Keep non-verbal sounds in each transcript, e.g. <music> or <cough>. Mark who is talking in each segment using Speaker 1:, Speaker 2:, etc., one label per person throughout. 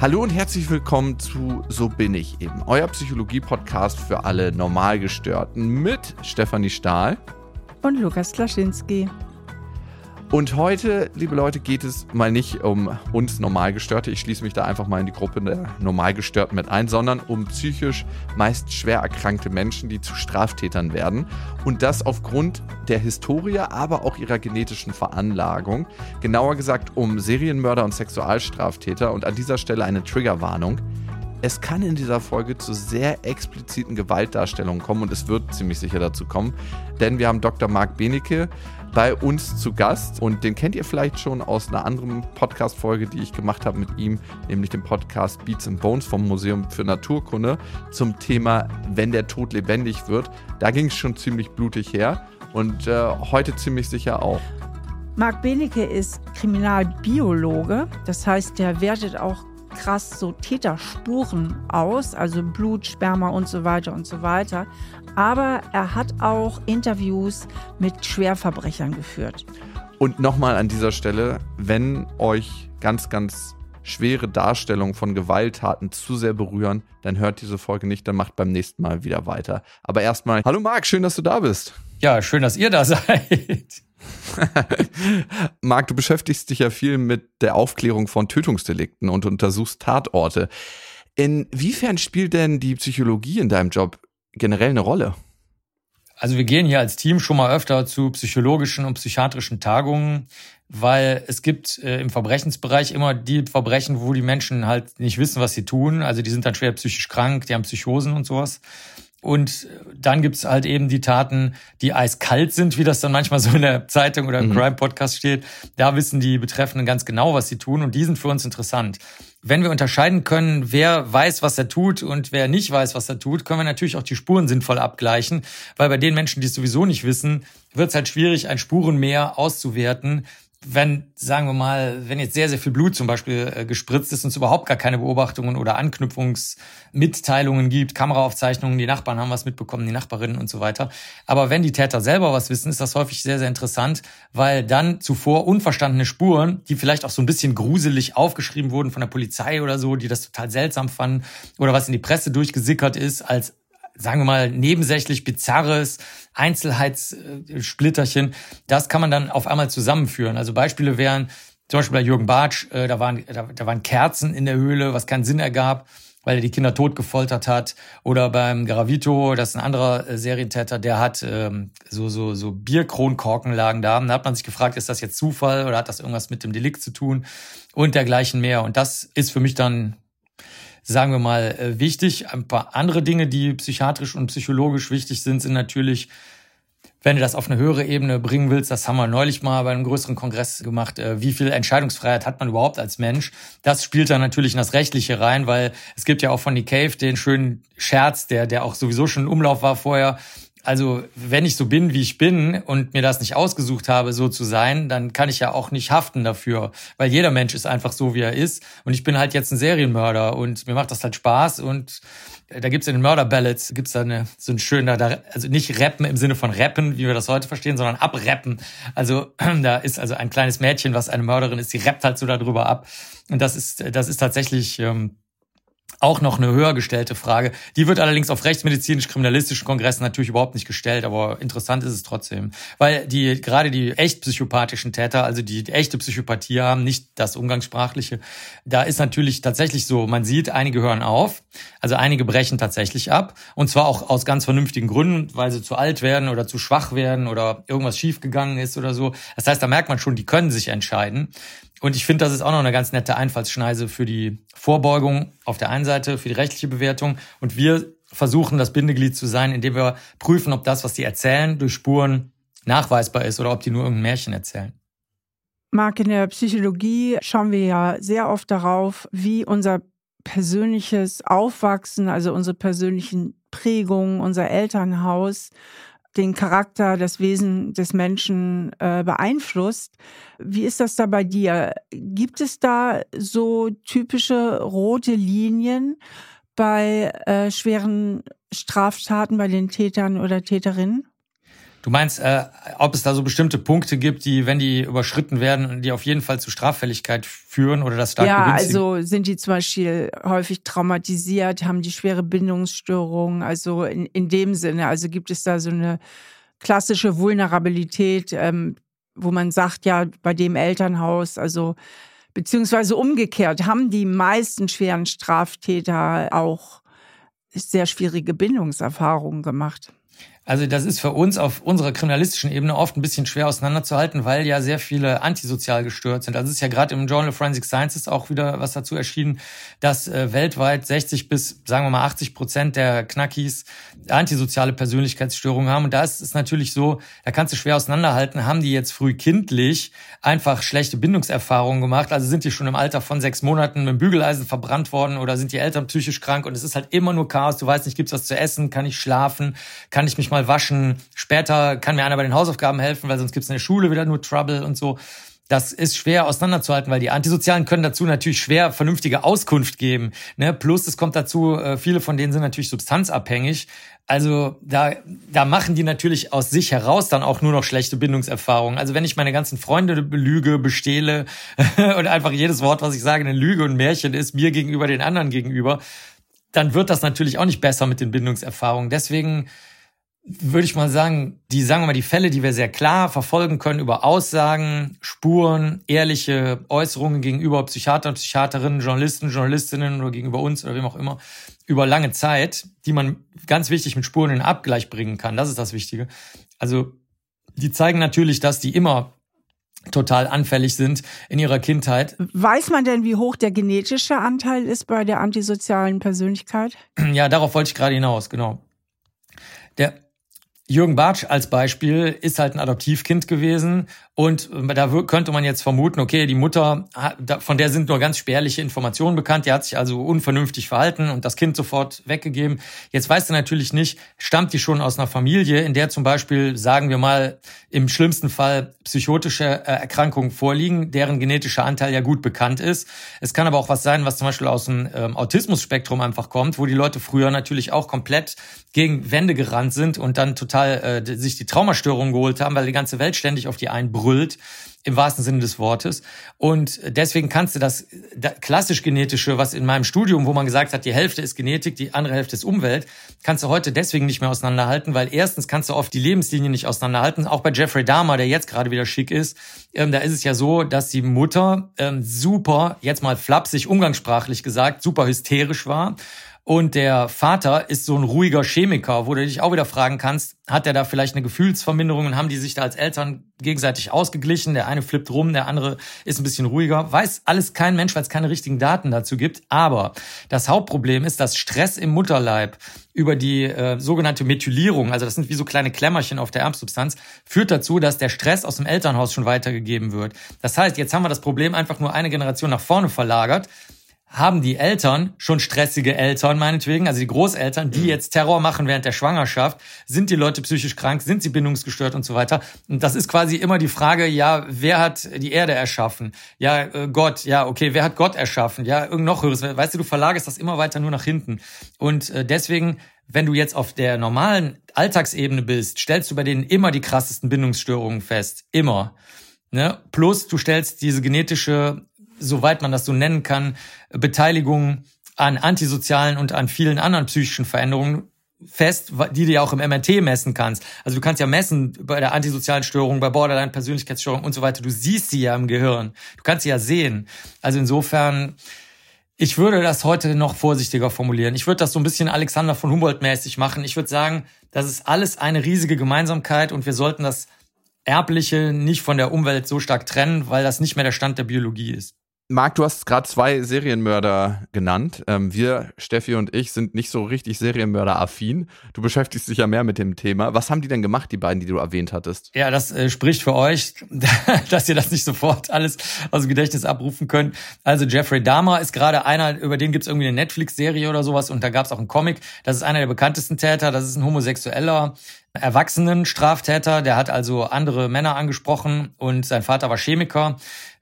Speaker 1: Hallo und herzlich willkommen zu So bin ich eben, euer Psychologie-Podcast für alle Normalgestörten mit Stefanie Stahl
Speaker 2: und Lukas Klaschinski.
Speaker 1: Und heute, liebe Leute, geht es mal nicht um uns Normalgestörte, ich schließe mich da einfach mal in die Gruppe der Normalgestörten mit ein, sondern um psychisch meist schwer erkrankte Menschen, die zu Straftätern werden. Und das aufgrund der Historie, aber auch ihrer genetischen Veranlagung. Genauer gesagt um Serienmörder und Sexualstraftäter. Und an dieser Stelle eine Triggerwarnung. Es kann in dieser Folge zu sehr expliziten Gewaltdarstellungen kommen und es wird ziemlich sicher dazu kommen, denn wir haben Dr. Marc Benecke bei uns zu Gast und den kennt ihr vielleicht schon aus einer anderen Podcast-Folge, die ich gemacht habe mit ihm, nämlich dem Podcast Beats and Bones vom Museum für Naturkunde zum Thema Wenn der Tod lebendig wird. Da ging es schon ziemlich blutig her und äh, heute ziemlich sicher auch.
Speaker 2: Marc Benecke ist Kriminalbiologe, das heißt, der wertet auch krass so Täterspuren aus, also Blut, Sperma und so weiter und so weiter. Aber er hat auch Interviews mit Schwerverbrechern geführt.
Speaker 1: Und nochmal an dieser Stelle, wenn euch ganz, ganz schwere Darstellungen von Gewalttaten zu sehr berühren, dann hört diese Folge nicht, dann macht beim nächsten Mal wieder weiter. Aber erstmal, hallo Marc, schön, dass du da bist.
Speaker 3: Ja, schön, dass ihr da seid. <laughs>
Speaker 1: Marc, du beschäftigst dich ja viel mit der Aufklärung von Tötungsdelikten und untersuchst Tatorte. Inwiefern spielt denn die Psychologie in deinem Job generell eine Rolle?
Speaker 3: Also wir gehen hier als Team schon mal öfter zu psychologischen und psychiatrischen Tagungen, weil es gibt äh, im Verbrechensbereich immer die Verbrechen, wo die Menschen halt nicht wissen, was sie tun. Also die sind dann schwer psychisch krank, die haben Psychosen und sowas. Und dann gibt's halt eben die Taten, die eiskalt sind, wie das dann manchmal so in der Zeitung oder im mhm. Crime-Podcast steht. Da wissen die Betreffenden ganz genau, was sie tun und die sind für uns interessant. Wenn wir unterscheiden können, wer weiß, was er tut und wer nicht weiß, was er tut, können wir natürlich auch die Spuren sinnvoll abgleichen, weil bei den Menschen, die es sowieso nicht wissen, wird es halt schwierig, ein Spurenmeer auszuwerten, wenn, sagen wir mal, wenn jetzt sehr, sehr viel Blut zum Beispiel äh, gespritzt ist und es überhaupt gar keine Beobachtungen oder Anknüpfungsmitteilungen gibt, Kameraaufzeichnungen, die Nachbarn haben was mitbekommen, die Nachbarinnen und so weiter. Aber wenn die Täter selber was wissen, ist das häufig sehr, sehr interessant, weil dann zuvor unverstandene Spuren, die vielleicht auch so ein bisschen gruselig aufgeschrieben wurden von der Polizei oder so, die das total seltsam fanden oder was in die Presse durchgesickert ist als sagen wir mal, nebensächlich bizarres Einzelheitssplitterchen, das kann man dann auf einmal zusammenführen. Also Beispiele wären zum Beispiel bei Jürgen Bartsch, äh, da, waren, da, da waren Kerzen in der Höhle, was keinen Sinn ergab, weil er die Kinder tot gefoltert hat. Oder beim Garavito, das ist ein anderer äh, Serientäter, der hat ähm, so, so, so Bierkronkorken lagen da. Da hat man sich gefragt, ist das jetzt Zufall oder hat das irgendwas mit dem Delikt zu tun? Und dergleichen mehr. Und das ist für mich dann sagen wir mal, äh, wichtig. Ein paar andere Dinge, die psychiatrisch und psychologisch wichtig sind, sind natürlich, wenn du das auf eine höhere Ebene bringen willst, das haben wir neulich mal bei einem größeren Kongress gemacht, äh, wie viel Entscheidungsfreiheit hat man überhaupt als Mensch? Das spielt dann natürlich in das Rechtliche rein, weil es gibt ja auch von Nick Cave den schönen Scherz, der, der auch sowieso schon im Umlauf war vorher, also wenn ich so bin, wie ich bin und mir das nicht ausgesucht habe, so zu sein, dann kann ich ja auch nicht haften dafür, weil jeder Mensch ist einfach so, wie er ist. Und ich bin halt jetzt ein Serienmörder und mir macht das halt Spaß und da gibt's in den Murder Ballads gibt's da eine, so ein schöner, also nicht rappen im Sinne von rappen, wie wir das heute verstehen, sondern abrappen. Also <clears throat> da ist also ein kleines Mädchen, was eine Mörderin ist, die rappt halt so darüber ab. Und das ist, das ist tatsächlich ähm, auch noch eine höher gestellte Frage. Die wird allerdings auf rechtsmedizinisch-kriminalistischen Kongressen natürlich überhaupt nicht gestellt, aber interessant ist es trotzdem. Weil die, gerade die echt psychopathischen Täter, also die, die echte Psychopathie haben, nicht das Umgangssprachliche, da ist natürlich tatsächlich so, man sieht, einige hören auf, also einige brechen tatsächlich ab. Und zwar auch aus ganz vernünftigen Gründen, weil sie zu alt werden oder zu schwach werden oder irgendwas schiefgegangen ist oder so. Das heißt, da merkt man schon, die können sich entscheiden. Und ich finde, das ist auch noch eine ganz nette Einfallsschneise für die Vorbeugung auf der einen Seite, für die rechtliche Bewertung. Und wir versuchen, das Bindeglied zu sein, indem wir prüfen, ob das, was die erzählen, durch Spuren nachweisbar ist oder ob die nur irgendein Märchen erzählen.
Speaker 2: Marc, in der Psychologie schauen wir ja sehr oft darauf, wie unser persönliches Aufwachsen, also unsere persönlichen Prägungen, unser Elternhaus den Charakter, das Wesen des Menschen äh, beeinflusst. Wie ist das da bei dir? Gibt es da so typische rote Linien bei äh, schweren Straftaten bei den Tätern oder Täterinnen?
Speaker 3: Du meinst, äh, ob es da so bestimmte Punkte gibt, die, wenn die überschritten werden, die auf jeden Fall zu Straffälligkeit führen oder das stark
Speaker 2: Ja,
Speaker 3: begünstigen?
Speaker 2: also sind die zum Beispiel häufig traumatisiert, haben die schwere Bindungsstörungen, also in, in dem Sinne, also gibt es da so eine klassische Vulnerabilität, ähm, wo man sagt, ja, bei dem Elternhaus, also beziehungsweise umgekehrt, haben die meisten schweren Straftäter auch sehr schwierige Bindungserfahrungen gemacht.
Speaker 3: Also das ist für uns auf unserer kriminalistischen Ebene oft ein bisschen schwer auseinanderzuhalten, weil ja sehr viele antisozial gestört sind. Also es ist ja gerade im Journal of Forensic Sciences auch wieder was dazu erschienen, dass äh, weltweit 60 bis, sagen wir mal, 80 Prozent der Knackis antisoziale Persönlichkeitsstörungen haben. Und da ist es natürlich so, da kannst du schwer auseinanderhalten, haben die jetzt früh kindlich einfach schlechte Bindungserfahrungen gemacht? Also sind die schon im Alter von sechs Monaten mit dem Bügeleisen verbrannt worden oder sind die Eltern psychisch krank? Und es ist halt immer nur Chaos. Du weißt nicht, gibt's was zu essen? Kann ich schlafen? Kann ich mich mal waschen? Später kann mir einer bei den Hausaufgaben helfen, weil sonst gibt's in der Schule wieder nur Trouble und so. Das ist schwer auseinanderzuhalten, weil die Antisozialen können dazu natürlich schwer vernünftige Auskunft geben. Ne? Plus es kommt dazu, äh, viele von denen sind natürlich substanzabhängig. Also da, da machen die natürlich aus sich heraus dann auch nur noch schlechte Bindungserfahrungen. Also wenn ich meine ganzen Freunde belüge, bestehle <laughs> und einfach jedes Wort, was ich sage, eine Lüge und Märchen ist, mir gegenüber, den anderen gegenüber, dann wird das natürlich auch nicht besser mit den Bindungserfahrungen. Deswegen würde ich mal sagen, die, sagen wir mal, die Fälle, die wir sehr klar verfolgen können über Aussagen, Spuren, ehrliche Äußerungen gegenüber Psychiatern, Psychiaterinnen, Journalisten, Journalistinnen oder gegenüber uns oder wem auch immer, über lange Zeit, die man ganz wichtig mit Spuren in Abgleich bringen kann. Das ist das Wichtige. Also, die zeigen natürlich, dass die immer total anfällig sind in ihrer Kindheit.
Speaker 2: Weiß man denn, wie hoch der genetische Anteil ist bei der antisozialen Persönlichkeit?
Speaker 3: Ja, darauf wollte ich gerade hinaus, genau. Der Jürgen Bartsch als Beispiel ist halt ein Adoptivkind gewesen und da könnte man jetzt vermuten, okay, die Mutter, von der sind nur ganz spärliche Informationen bekannt, die hat sich also unvernünftig verhalten und das Kind sofort weggegeben. Jetzt weißt du natürlich nicht, stammt die schon aus einer Familie, in der zum Beispiel, sagen wir mal, im schlimmsten Fall psychotische äh, Erkrankungen vorliegen, deren genetischer Anteil ja gut bekannt ist. Es kann aber auch was sein, was zum Beispiel aus dem ähm, Autismus-Spektrum einfach kommt, wo die Leute früher natürlich auch komplett gegen Wände gerannt sind und dann total äh, sich die Traumastörungen geholt haben, weil die ganze Welt ständig auf die einbrüllt brüllt, im wahrsten Sinne des Wortes. Und deswegen kannst du das klassisch genetische, was in meinem Studium, wo man gesagt hat, die Hälfte ist Genetik, die andere Hälfte ist Umwelt, kannst du heute deswegen nicht mehr auseinanderhalten, weil erstens kannst du oft die Lebenslinie nicht auseinanderhalten. Auch bei Jeffrey Dahmer, der jetzt gerade wieder schick ist, ähm, da ist es ja so, dass die Mutter ähm, super, jetzt mal flapsig, umgangssprachlich gesagt, super hysterisch war und der Vater ist so ein ruhiger Chemiker, wo du dich auch wieder fragen kannst, hat er da vielleicht eine Gefühlsverminderung und haben die sich da als Eltern gegenseitig ausgeglichen? Der eine flippt rum, der andere ist ein bisschen ruhiger. Weiß alles kein Mensch, weil es keine richtigen Daten dazu gibt. Aber das Hauptproblem ist, dass Stress im Mutterleib über die äh, sogenannte Methylierung, also das sind wie so kleine Klemmerchen auf der Erbsubstanz, führt dazu, dass der Stress aus dem Elternhaus schon weitergegeben wird. Das heißt, jetzt haben wir das Problem einfach nur eine Generation nach vorne verlagert haben die Eltern, schon stressige Eltern meinetwegen, also die Großeltern, die jetzt Terror machen während der Schwangerschaft, sind die Leute psychisch krank, sind sie bindungsgestört und so weiter. Und das ist quasi immer die Frage, ja, wer hat die Erde erschaffen? Ja, äh, Gott, ja, okay, wer hat Gott erschaffen? Ja, irgend noch höheres. Weißt du, du verlagerst das immer weiter nur nach hinten. Und äh, deswegen, wenn du jetzt auf der normalen Alltagsebene bist, stellst du bei denen immer die krassesten Bindungsstörungen fest. Immer. Ne? Plus, du stellst diese genetische soweit man das so nennen kann, Beteiligung an antisozialen und an vielen anderen psychischen Veränderungen fest, die du ja auch im MRT messen kannst. Also du kannst ja messen bei der antisozialen Störung, bei Borderline-Persönlichkeitsstörung und so weiter. Du siehst sie ja im Gehirn. Du kannst sie ja sehen. Also insofern, ich würde das heute noch vorsichtiger formulieren. Ich würde das so ein bisschen Alexander von Humboldt mäßig machen. Ich würde sagen, das ist alles eine riesige Gemeinsamkeit und wir sollten das Erbliche nicht von der Umwelt so stark trennen, weil das nicht mehr der Stand der Biologie ist.
Speaker 1: Marc, du hast gerade zwei Serienmörder genannt. Ähm, wir, Steffi und ich, sind nicht so richtig Serienmörder-affin. Du beschäftigst dich ja mehr mit dem Thema. Was haben die denn gemacht, die beiden, die du erwähnt hattest?
Speaker 3: Ja, das äh, spricht für euch, <laughs> dass ihr das nicht sofort alles aus dem Gedächtnis abrufen könnt. Also Jeffrey Dahmer ist gerade einer, über den gibt's irgendwie eine Netflix-Serie oder sowas und da gab's auch einen Comic. Das ist einer der bekanntesten Täter. Das ist ein homosexueller Erwachsenen Straftäter, der hat also andere Männer angesprochen und sein Vater war Chemiker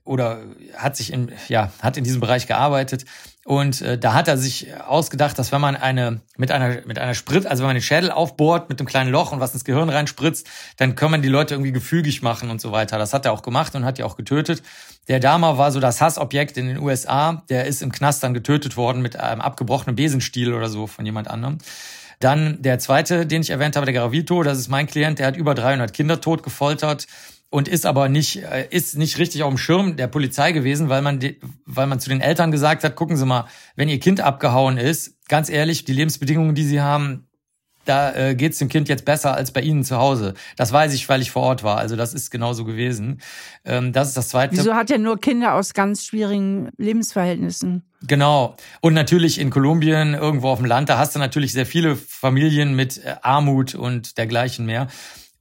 Speaker 3: oder hat sich in, ja, hat in diesem Bereich gearbeitet. Und äh, da hat er sich ausgedacht, dass wenn man eine mit einer mit einer Sprit, also wenn man den Schädel aufbohrt mit einem kleinen Loch und was ins Gehirn reinspritzt, dann kann man die Leute irgendwie gefügig machen und so weiter. Das hat er auch gemacht und hat die auch getötet. Der Dama war so das Hassobjekt in den USA. Der ist im Knast dann getötet worden mit einem abgebrochenen Besenstiel oder so von jemand anderem. Dann der zweite, den ich erwähnt habe, der Garavito, das ist mein Klient, der hat über 300 Kinder tot gefoltert und ist aber nicht äh, ist nicht richtig auf dem Schirm der Polizei gewesen, weil man weil man zu den Eltern gesagt hat, gucken Sie mal, wenn Ihr Kind abgehauen ist, ganz ehrlich, die Lebensbedingungen, die Sie haben, da äh, geht es dem Kind jetzt besser als bei Ihnen zu Hause. Das weiß ich, weil ich vor Ort war. Also das ist genauso gewesen. Ähm, das ist das Zweite.
Speaker 2: Wieso hat er nur Kinder aus ganz schwierigen Lebensverhältnissen?
Speaker 3: Genau. Und natürlich in Kolumbien, irgendwo auf dem Land, da hast du natürlich sehr viele Familien mit äh, Armut und dergleichen mehr.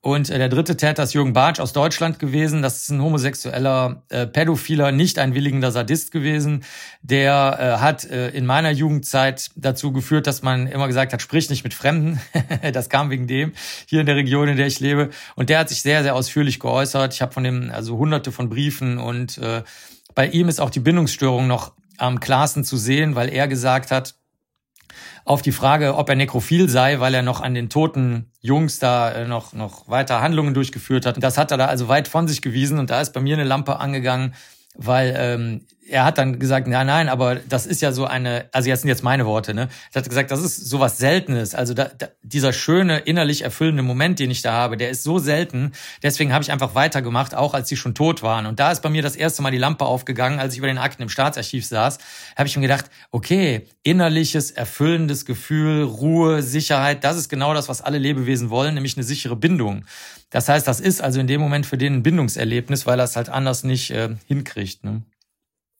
Speaker 3: Und äh, der dritte Täter ist Jürgen Bartsch aus Deutschland gewesen. Das ist ein homosexueller, äh, pädophiler, nicht einwilligender Sadist gewesen. Der äh, hat äh, in meiner Jugendzeit dazu geführt, dass man immer gesagt hat, sprich nicht mit Fremden. <laughs> das kam wegen dem hier in der Region, in der ich lebe. Und der hat sich sehr, sehr ausführlich geäußert. Ich habe von dem also hunderte von Briefen und äh, bei ihm ist auch die Bindungsstörung noch am klarsten zu sehen, weil er gesagt hat, auf die Frage, ob er nekrophil sei, weil er noch an den toten Jungs da äh, noch, noch weiter Handlungen durchgeführt hat. Das hat er da also weit von sich gewiesen und da ist bei mir eine Lampe angegangen, weil ähm, er hat dann gesagt, nein, nein, aber das ist ja so eine, also jetzt sind jetzt meine Worte, ne? Er hat gesagt, das ist sowas Seltenes. Also da, da, dieser schöne, innerlich erfüllende Moment, den ich da habe, der ist so selten. Deswegen habe ich einfach weitergemacht, auch als sie schon tot waren. Und da ist bei mir das erste Mal die Lampe aufgegangen, als ich über den Akten im Staatsarchiv saß, habe ich mir gedacht, okay, innerliches, erfüllendes Gefühl, Ruhe, Sicherheit, das ist genau das, was alle Lebewesen wollen, nämlich eine sichere Bindung. Das heißt, das ist also in dem Moment für den ein Bindungserlebnis, weil er es halt anders nicht äh, hinkriegt. Ne?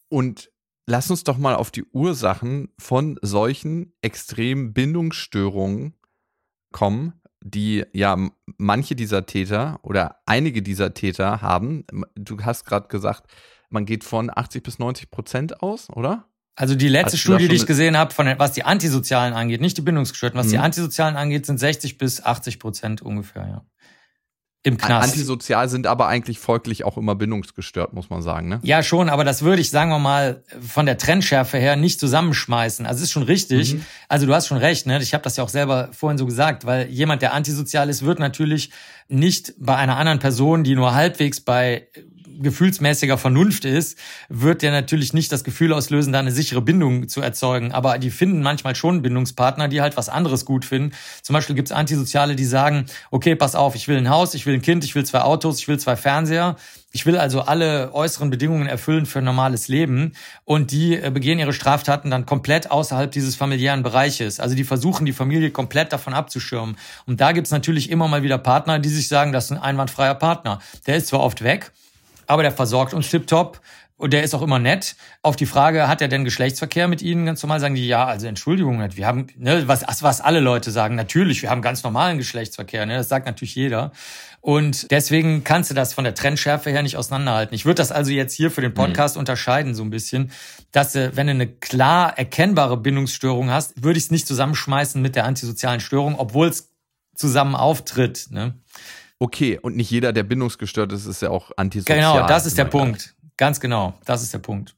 Speaker 1: Und lass uns doch mal auf die Ursachen von solchen extremen Bindungsstörungen kommen, die ja manche dieser Täter oder einige dieser Täter haben. Du hast gerade gesagt, man geht von 80 bis 90 Prozent aus, oder?
Speaker 3: Also die letzte Studie, die ich gesehen habe, von was die Antisozialen angeht, nicht die Bindungsgestörten, was mhm. die Antisozialen angeht, sind 60 bis 80 Prozent ungefähr, ja. Im Knast.
Speaker 1: Antisozial sind aber eigentlich folglich auch immer bindungsgestört, muss man sagen, ne?
Speaker 3: Ja, schon, aber das würde ich, sagen wir mal, von der Trennschärfe her nicht zusammenschmeißen. Also es ist schon richtig. Mhm. Also du hast schon recht, ne? Ich habe das ja auch selber vorhin so gesagt, weil jemand, der antisozial ist, wird natürlich nicht bei einer anderen Person, die nur halbwegs bei gefühlsmäßiger Vernunft ist, wird der natürlich nicht das Gefühl auslösen, da eine sichere Bindung zu erzeugen. Aber die finden manchmal schon Bindungspartner, die halt was anderes gut finden. Zum Beispiel gibt's Antisoziale, die sagen, okay, pass auf, ich will ein Haus, ich will ein Kind, ich will zwei Autos, ich will zwei Fernseher. Ich will also alle äußeren Bedingungen erfüllen für ein normales Leben. Und die äh, begehen ihre Straftaten dann komplett außerhalb dieses familiären Bereiches. Also die versuchen, die Familie komplett davon abzuschirmen. Und da gibt's natürlich immer mal wieder Partner, die sich sagen, das ist ein einwandfreier Partner. Der ist zwar oft weg, aber der versorgt uns tipptopp. Und der ist auch immer nett. Auf die Frage, hat er denn Geschlechtsverkehr mit Ihnen? Ganz normal sagen die, ja, also Entschuldigung, wir haben, ne, was, was alle Leute sagen, natürlich, wir haben ganz normalen Geschlechtsverkehr, ne, das sagt natürlich jeder. Und deswegen kannst du das von der Trendschärfe her nicht auseinanderhalten. Ich würde das also jetzt hier für den Podcast mhm. unterscheiden, so ein bisschen, dass du, wenn du eine klar erkennbare Bindungsstörung hast, würde ich es nicht zusammenschmeißen mit der antisozialen Störung, obwohl es zusammen auftritt. Ne?
Speaker 1: Okay, und nicht jeder, der bindungsgestört ist, ist ja auch antisozial.
Speaker 3: Genau, das ist der Punkt. Ganz genau, das ist der Punkt.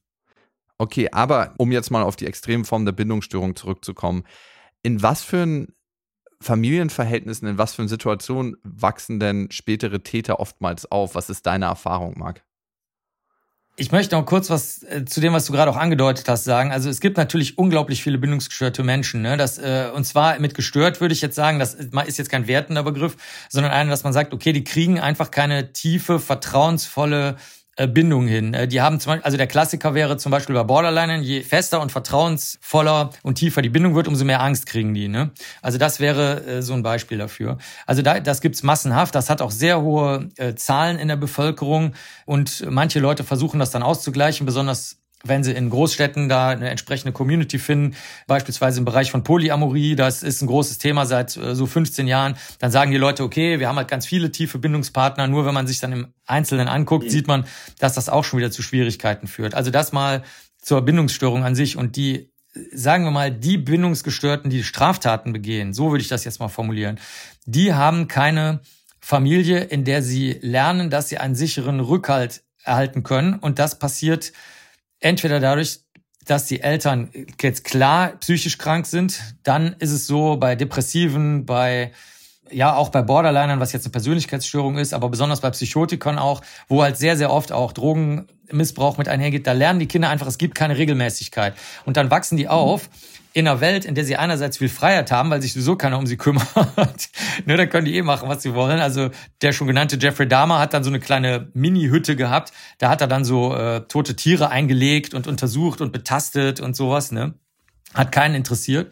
Speaker 1: Okay, aber um jetzt mal auf die extremen Formen der Bindungsstörung zurückzukommen, in was für Familienverhältnissen, in was für Situationen wachsen denn spätere Täter oftmals auf? Was ist deine Erfahrung, Marc?
Speaker 3: Ich möchte noch kurz was äh, zu dem, was du gerade auch angedeutet hast, sagen. Also es gibt natürlich unglaublich viele bindungsgestörte Menschen. Ne? Das, äh, und zwar mit gestört würde ich jetzt sagen, das ist jetzt kein wertender Begriff, sondern einer, dass man sagt, okay, die kriegen einfach keine tiefe, vertrauensvolle äh, Bindung hin. Äh, die haben zum Beispiel, also der Klassiker wäre zum Beispiel bei Borderline, je fester und vertrauensvoller und tiefer die Bindung wird, umso mehr Angst kriegen die. Ne? Also das wäre äh, so ein Beispiel dafür. Also da, das gibt's massenhaft. Das hat auch sehr hohe äh, Zahlen in der Bevölkerung und manche Leute versuchen das dann auszugleichen, besonders wenn sie in Großstädten da eine entsprechende Community finden, beispielsweise im Bereich von Polyamorie, das ist ein großes Thema seit äh, so 15 Jahren, dann sagen die Leute, okay, wir haben halt ganz viele tiefe Bindungspartner, nur wenn man sich dann im Einzelnen anguckt, mhm. sieht man, dass das auch schon wieder zu Schwierigkeiten führt. Also das mal zur Bindungsstörung an sich und die sagen wir mal, die Bindungsgestörten, die Straftaten begehen, so würde ich das jetzt mal formulieren, die haben keine Familie, in der sie lernen, dass sie einen sicheren Rückhalt erhalten können. Und das passiert entweder dadurch, dass die Eltern jetzt klar psychisch krank sind, dann ist es so bei Depressiven, bei ja auch bei Borderlinern, was jetzt eine Persönlichkeitsstörung ist, aber besonders bei Psychotikern auch, wo halt sehr, sehr oft auch Drogenmissbrauch mit einhergeht, da lernen die Kinder einfach, es gibt keine Regelmäßigkeit. Und dann wachsen die auf in einer Welt, in der sie einerseits viel Freiheit haben, weil sich sowieso keiner um sie kümmert. <laughs> ne, dann können die eh machen, was sie wollen. Also der schon genannte Jeffrey Dahmer hat dann so eine kleine Mini-Hütte gehabt. Da hat er dann so äh, tote Tiere eingelegt und untersucht und betastet und sowas. Ne? Hat keinen interessiert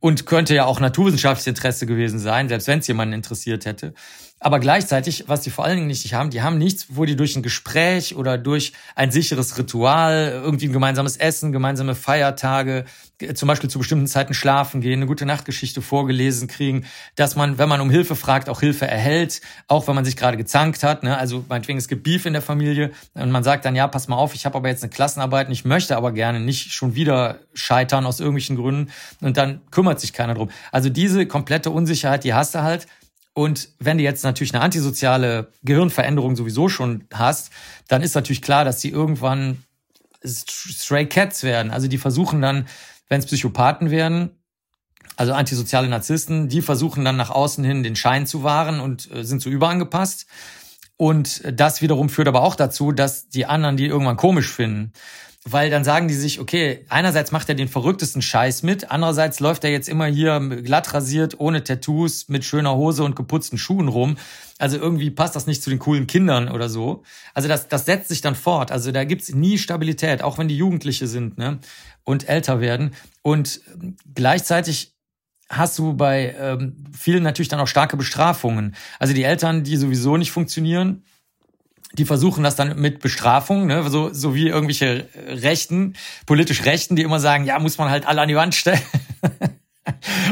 Speaker 3: und könnte ja auch naturwissenschaftliches Interesse gewesen sein, selbst wenn es jemanden interessiert hätte. Aber gleichzeitig, was die vor allen Dingen nicht haben, die haben nichts, wo die durch ein Gespräch oder durch ein sicheres Ritual, irgendwie ein gemeinsames Essen, gemeinsame Feiertage, zum Beispiel zu bestimmten Zeiten schlafen gehen, eine gute Nachtgeschichte vorgelesen kriegen, dass man, wenn man um Hilfe fragt, auch Hilfe erhält, auch wenn man sich gerade gezankt hat. Ne? Also meinetwegen, es gibt Beef in der Familie und man sagt dann, ja, pass mal auf, ich habe aber jetzt eine Klassenarbeit und ich möchte aber gerne nicht schon wieder scheitern aus irgendwelchen Gründen und dann kümmert sich keiner drum. Also diese komplette Unsicherheit, die hast du halt und wenn du jetzt natürlich eine antisoziale Gehirnveränderung sowieso schon hast, dann ist natürlich klar, dass sie irgendwann Stray Cats werden. Also die versuchen dann, wenn es Psychopathen werden, also antisoziale Narzissten, die versuchen dann nach außen hin den Schein zu wahren und äh, sind so überangepasst. Und das wiederum führt aber auch dazu, dass die anderen die irgendwann komisch finden weil dann sagen die sich, okay, einerseits macht er den verrücktesten Scheiß mit, andererseits läuft er jetzt immer hier glatt rasiert, ohne Tattoos, mit schöner Hose und geputzten Schuhen rum. Also irgendwie passt das nicht zu den coolen Kindern oder so. Also das, das setzt sich dann fort. Also da gibt's nie Stabilität, auch wenn die Jugendliche sind ne? und älter werden. Und gleichzeitig hast du bei ähm, vielen natürlich dann auch starke Bestrafungen. Also die Eltern, die sowieso nicht funktionieren, die versuchen das dann mit Bestrafung, ne? so, so wie irgendwelche Rechten, politisch Rechten, die immer sagen, ja, muss man halt alle an die Wand stellen. <laughs>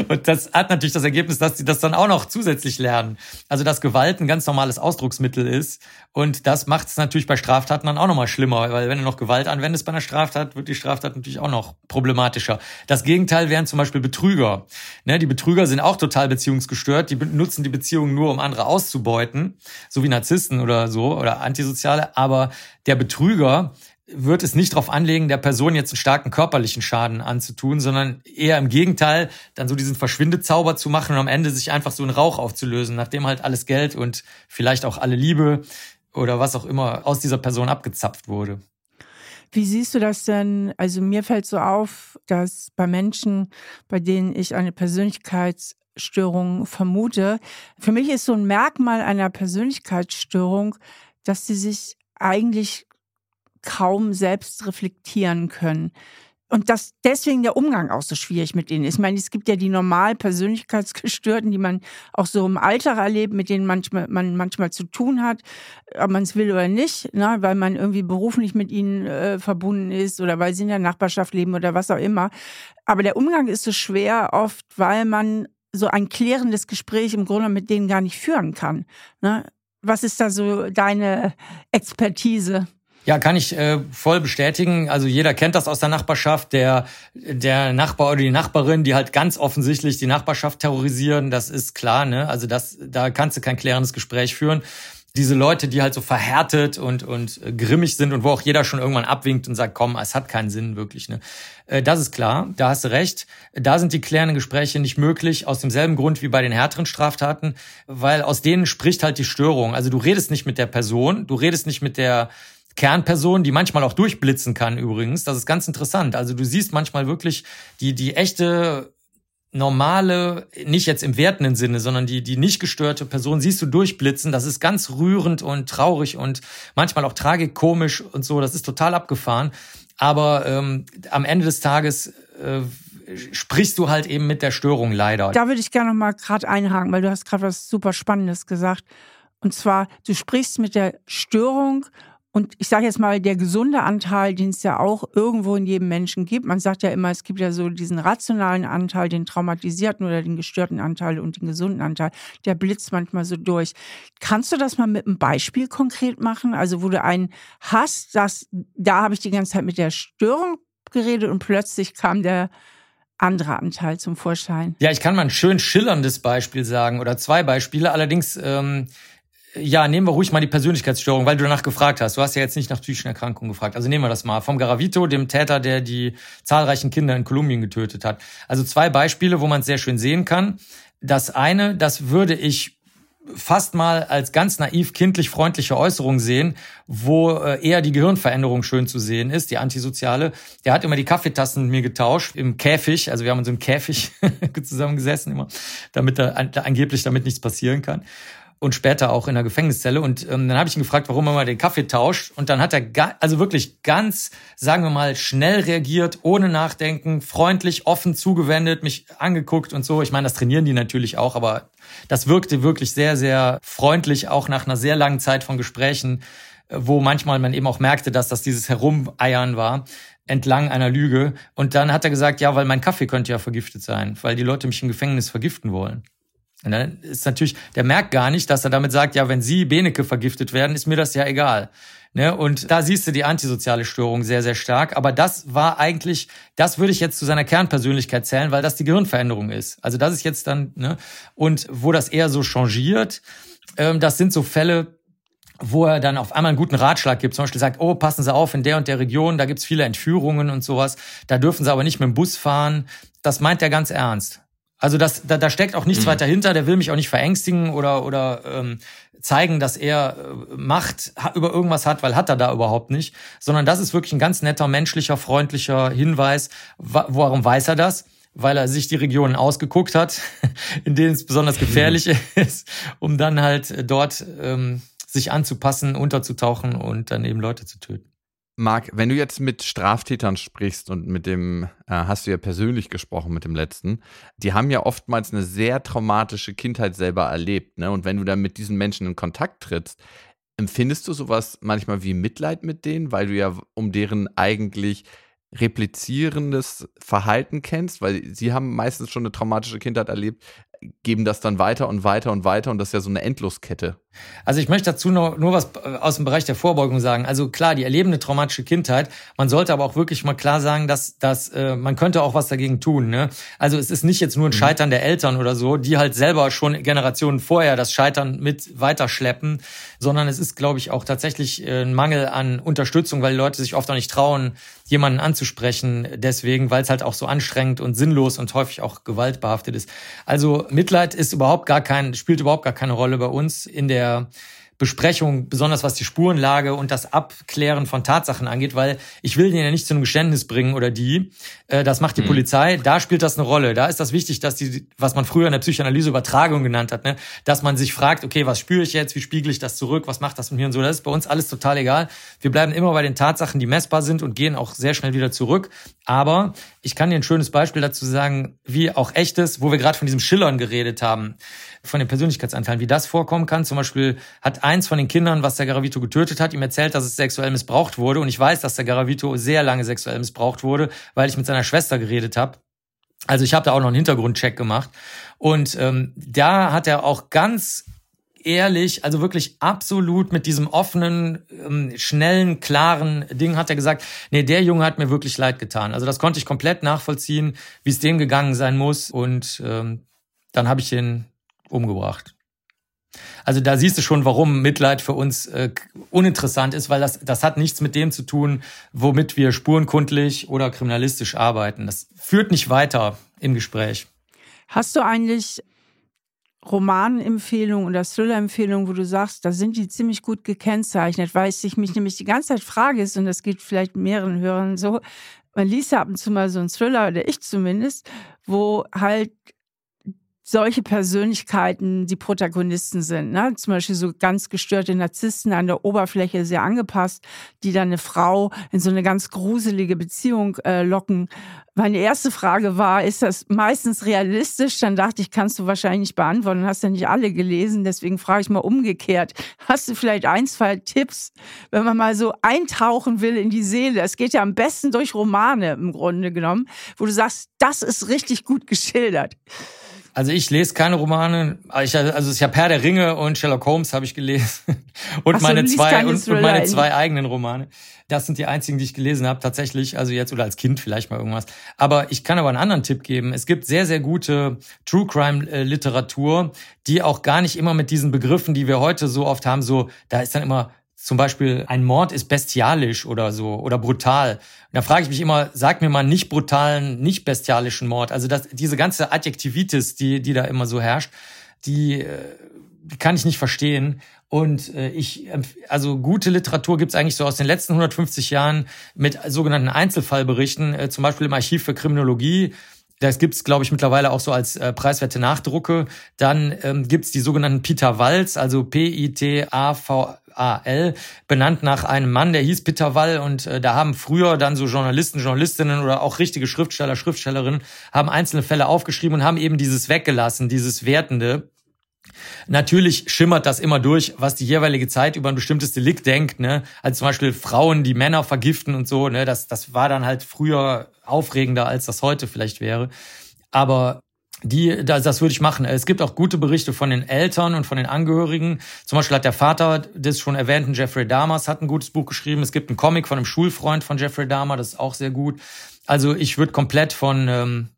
Speaker 3: Und das hat natürlich das Ergebnis, dass sie das dann auch noch zusätzlich lernen. Also, dass Gewalt ein ganz normales Ausdrucksmittel ist. Und das macht es natürlich bei Straftaten dann auch nochmal schlimmer, weil wenn du noch Gewalt anwendest bei einer Straftat, wird die Straftat natürlich auch noch problematischer. Das Gegenteil wären zum Beispiel Betrüger. Ne, die Betrüger sind auch total beziehungsgestört. Die nutzen die Beziehungen nur, um andere auszubeuten, so wie Narzissten oder so oder Antisoziale. Aber der Betrüger, wird es nicht darauf anlegen, der Person jetzt einen starken körperlichen Schaden anzutun, sondern eher im Gegenteil, dann so diesen Verschwindezauber zu machen und am Ende sich einfach so in Rauch aufzulösen, nachdem halt alles Geld und vielleicht auch alle Liebe oder was auch immer aus dieser Person abgezapft wurde.
Speaker 2: Wie siehst du das denn? Also mir fällt so auf, dass bei Menschen, bei denen ich eine Persönlichkeitsstörung vermute, für mich ist so ein Merkmal einer Persönlichkeitsstörung, dass sie sich eigentlich kaum selbst reflektieren können. Und dass deswegen der Umgang auch so schwierig mit denen ist. Ich meine, es gibt ja die normal Persönlichkeitsgestörten, die man auch so im Alltag erlebt, mit denen manchmal, man manchmal zu tun hat, ob man es will oder nicht, ne, weil man irgendwie beruflich mit ihnen äh, verbunden ist oder weil sie in der Nachbarschaft leben oder was auch immer. Aber der Umgang ist so schwer oft, weil man so ein klärendes Gespräch im Grunde mit denen gar nicht führen kann. Ne? Was ist da so deine Expertise?
Speaker 3: Ja, kann ich äh, voll bestätigen. Also jeder kennt das aus der Nachbarschaft, der der Nachbar oder die Nachbarin, die halt ganz offensichtlich die Nachbarschaft terrorisieren, das ist klar, ne? Also das da kannst du kein klärendes Gespräch führen. Diese Leute, die halt so verhärtet und und äh, grimmig sind und wo auch jeder schon irgendwann abwinkt und sagt, komm, es hat keinen Sinn wirklich, ne? Äh, das ist klar, da hast du recht. Da sind die klärenden Gespräche nicht möglich aus demselben Grund wie bei den härteren Straftaten, weil aus denen spricht halt die Störung. Also du redest nicht mit der Person, du redest nicht mit der Kernperson, die manchmal auch durchblitzen kann übrigens. Das ist ganz interessant. Also du siehst manchmal wirklich die, die echte normale, nicht jetzt im wertenden Sinne, sondern die, die nicht gestörte Person siehst du durchblitzen. Das ist ganz rührend und traurig und manchmal auch tragikomisch und so. Das ist total abgefahren. Aber ähm, am Ende des Tages äh, sprichst du halt eben mit der Störung leider.
Speaker 2: Da würde ich gerne noch mal gerade einhaken, weil du hast gerade was super Spannendes gesagt. Und zwar, du sprichst mit der Störung und ich sage jetzt mal, der gesunde Anteil, den es ja auch irgendwo in jedem Menschen gibt. Man sagt ja immer, es gibt ja so diesen rationalen Anteil, den traumatisierten oder den gestörten Anteil und den gesunden Anteil. Der blitzt manchmal so durch. Kannst du das mal mit einem Beispiel konkret machen? Also, wo du einen hast, dass da habe ich die ganze Zeit mit der Störung geredet und plötzlich kam der andere Anteil zum Vorschein.
Speaker 3: Ja, ich kann mal ein schön schillerndes Beispiel sagen oder zwei Beispiele. Allerdings ähm, ja, nehmen wir ruhig mal die Persönlichkeitsstörung, weil du danach gefragt hast. Du hast ja jetzt nicht nach psychischen Erkrankungen gefragt. Also nehmen wir das mal. Vom Garavito, dem Täter, der die zahlreichen Kinder in Kolumbien getötet hat. Also zwei Beispiele, wo man es sehr schön sehen kann. Das eine, das würde ich fast mal als ganz naiv kindlich freundliche Äußerung sehen, wo äh, eher die Gehirnveränderung schön zu sehen ist, die antisoziale. Der hat immer die Kaffeetassen mit mir getauscht im Käfig, also wir haben uns im Käfig <laughs> zusammengesessen immer, damit da angeblich damit nichts passieren kann und später auch in der Gefängniszelle. Und ähm, dann habe ich ihn gefragt, warum er mal den Kaffee tauscht. Und dann hat er also wirklich ganz, sagen wir mal, schnell reagiert, ohne nachdenken, freundlich, offen zugewendet, mich angeguckt und so. Ich meine, das trainieren die natürlich auch, aber das wirkte wirklich sehr, sehr freundlich, auch nach einer sehr langen Zeit von Gesprächen, äh, wo manchmal man eben auch merkte, dass das dieses Herumeiern war entlang einer Lüge. Und dann hat er gesagt, ja, weil mein Kaffee könnte ja vergiftet sein, weil die Leute mich im Gefängnis vergiften wollen. Und dann ist natürlich, der merkt gar nicht, dass er damit sagt, ja, wenn Sie Beneke vergiftet werden, ist mir das ja egal. Ne? Und da siehst du die antisoziale Störung sehr, sehr stark. Aber das war eigentlich, das würde ich jetzt zu seiner Kernpersönlichkeit zählen, weil das die Gehirnveränderung ist. Also das ist jetzt dann, ne? Und wo das eher so changiert, ähm, das sind so Fälle, wo er dann auf einmal einen guten Ratschlag gibt, zum Beispiel sagt, oh, passen Sie auf, in der und der Region, da gibt's viele Entführungen und sowas, da dürfen Sie aber nicht mit dem Bus fahren. Das meint er ganz ernst. Also das, da, da steckt auch nichts mhm. weiter hinter. Der will mich auch nicht verängstigen oder oder ähm, zeigen, dass er äh, Macht über irgendwas hat, weil hat er da überhaupt nicht. Sondern das ist wirklich ein ganz netter, menschlicher, freundlicher Hinweis. Warum weiß er das? Weil er sich die Regionen ausgeguckt hat, <laughs> in denen es besonders gefährlich <laughs> ist, um dann halt dort ähm, sich anzupassen, unterzutauchen und dann eben Leute zu töten.
Speaker 1: Marc, wenn du jetzt mit Straftätern sprichst und mit dem, äh, hast du ja persönlich gesprochen mit dem letzten, die haben ja oftmals eine sehr traumatische Kindheit selber erlebt, ne? Und wenn du dann mit diesen Menschen in Kontakt trittst, empfindest du sowas manchmal wie Mitleid mit denen, weil du ja um deren eigentlich replizierendes Verhalten kennst, weil sie haben meistens schon eine traumatische Kindheit erlebt, geben das dann weiter und weiter und weiter und das ist ja so eine Endloskette.
Speaker 3: Also ich möchte dazu nur, nur was äh, aus dem Bereich der Vorbeugung sagen. Also klar, die erleben eine traumatische Kindheit. Man sollte aber auch wirklich mal klar sagen, dass, dass äh, man könnte auch was dagegen tun. Ne? Also es ist nicht jetzt nur ein mhm. Scheitern der Eltern oder so, die halt selber schon Generationen vorher das Scheitern mit weiterschleppen, sondern es ist, glaube ich, auch tatsächlich äh, ein Mangel an Unterstützung, weil die Leute sich oft auch nicht trauen, jemanden anzusprechen, deswegen, weil es halt auch so anstrengend und sinnlos und häufig auch gewaltbehaftet ist. Also Mitleid ist überhaupt gar kein, spielt überhaupt gar keine Rolle bei uns in der Besprechung, besonders was die Spurenlage und das Abklären von Tatsachen angeht, weil ich will den ja nicht zu einem Geständnis bringen oder die. Äh, das macht die mhm. Polizei. Da spielt das eine Rolle. Da ist das wichtig, dass die, was man früher in der Psychoanalyse Übertragung genannt hat, ne? dass man sich fragt, okay, was spüre ich jetzt? Wie spiegel ich das zurück? Was macht das mit mir und so? Das ist bei uns alles total egal. Wir bleiben immer bei den Tatsachen, die messbar sind und gehen auch sehr schnell wieder zurück. Aber ich kann dir ein schönes Beispiel dazu sagen, wie auch echtes, wo wir gerade von diesem Schillern geredet haben von den Persönlichkeitsanteilen, wie das vorkommen kann. Zum Beispiel hat eins von den Kindern, was der Garavito getötet hat, ihm erzählt, dass es sexuell missbraucht wurde. Und ich weiß, dass der Garavito sehr lange sexuell missbraucht wurde, weil ich mit seiner Schwester geredet habe. Also ich habe da auch noch einen Hintergrundcheck gemacht. Und ähm, da hat er auch ganz ehrlich, also wirklich absolut mit diesem offenen, ähm, schnellen, klaren Ding hat er gesagt, nee, der Junge hat mir wirklich leid getan. Also das konnte ich komplett nachvollziehen, wie es dem gegangen sein muss. Und ähm, dann habe ich den umgebracht. Also da siehst du schon, warum Mitleid für uns äh, uninteressant ist, weil das, das hat nichts mit dem zu tun, womit wir spurenkundlich oder kriminalistisch arbeiten. Das führt nicht weiter im Gespräch.
Speaker 2: Hast du eigentlich Romanempfehlungen oder Thriller-Empfehlungen, wo du sagst, da sind die ziemlich gut gekennzeichnet, weil ich mich nämlich die ganze Zeit frage, ist, und das geht vielleicht mehreren Hörern so, man liest ja ab und zu mal so einen Thriller, oder ich zumindest, wo halt solche Persönlichkeiten die Protagonisten sind. Ne? Zum Beispiel so ganz gestörte Narzissten an der Oberfläche sehr angepasst, die dann eine Frau in so eine ganz gruselige Beziehung äh, locken. Meine erste Frage war, ist das meistens realistisch? Dann dachte ich, kannst du wahrscheinlich nicht beantworten, hast ja nicht alle gelesen, deswegen frage ich mal umgekehrt. Hast du vielleicht ein, zwei Tipps, wenn man mal so eintauchen will in die Seele? Es geht ja am besten durch Romane im Grunde genommen, wo du sagst, das ist richtig gut geschildert.
Speaker 3: Also ich lese keine Romane. Ich, also ich habe Herr der Ringe und Sherlock Holmes habe ich gelesen <laughs> und
Speaker 2: so,
Speaker 3: meine zwei und, und, meine zwei eigenen Romane. Das sind die einzigen, die ich gelesen habe tatsächlich. Also jetzt oder als Kind vielleicht mal irgendwas. Aber ich kann aber einen anderen Tipp geben. Es gibt sehr sehr gute True Crime äh, Literatur, die auch gar nicht immer mit diesen Begriffen, die wir heute so oft haben, so da ist dann immer zum Beispiel ein Mord ist bestialisch oder so oder brutal. Da frage ich mich immer, sag mir mal nicht brutalen, nicht bestialischen Mord. Also das, diese ganze Adjektivitis, die, die da immer so herrscht, die, äh, die kann ich nicht verstehen. Und äh, ich, also gute Literatur gibt's eigentlich so aus den letzten 150 Jahren mit sogenannten Einzelfallberichten, äh, zum Beispiel im Archiv für Kriminologie. Das gibt's, glaube ich, mittlerweile auch so als äh, preiswerte Nachdrucke. Dann ähm, gibt's die sogenannten Peter Walz, also P-I-T-A-V AL, benannt nach einem Mann, der hieß Peter Wall und äh, da haben früher dann so Journalisten, Journalistinnen oder auch richtige Schriftsteller, Schriftstellerinnen haben einzelne Fälle aufgeschrieben und haben eben dieses weggelassen, dieses Wertende. Natürlich schimmert das immer durch, was die jeweilige Zeit über ein bestimmtes Delikt denkt, ne? Also zum Beispiel Frauen, die Männer vergiften und so, ne? Das, das war dann halt früher aufregender, als das heute vielleicht wäre. Aber die, das, das würde ich machen. Es gibt auch gute Berichte von den Eltern und von den Angehörigen. Zum Beispiel hat der Vater des schon erwähnten Jeffrey Dahmers hat ein gutes Buch geschrieben. Es gibt einen Comic von einem Schulfreund von Jeffrey Dahmer, das ist auch sehr gut. Also ich würde komplett von ähm,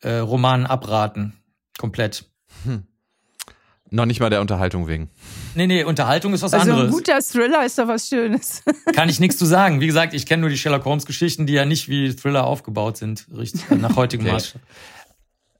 Speaker 3: äh, Romanen abraten. Komplett. Hm.
Speaker 1: Noch nicht mal der Unterhaltung wegen.
Speaker 3: Nee, nee, Unterhaltung ist was
Speaker 2: also
Speaker 3: anderes.
Speaker 2: Also ein guter Thriller ist doch was Schönes. <laughs>
Speaker 3: Kann ich nichts zu sagen. Wie gesagt, ich kenne nur die Sherlock Holmes Geschichten, die ja nicht wie Thriller aufgebaut sind, richtig, nach heutigem Maßstab.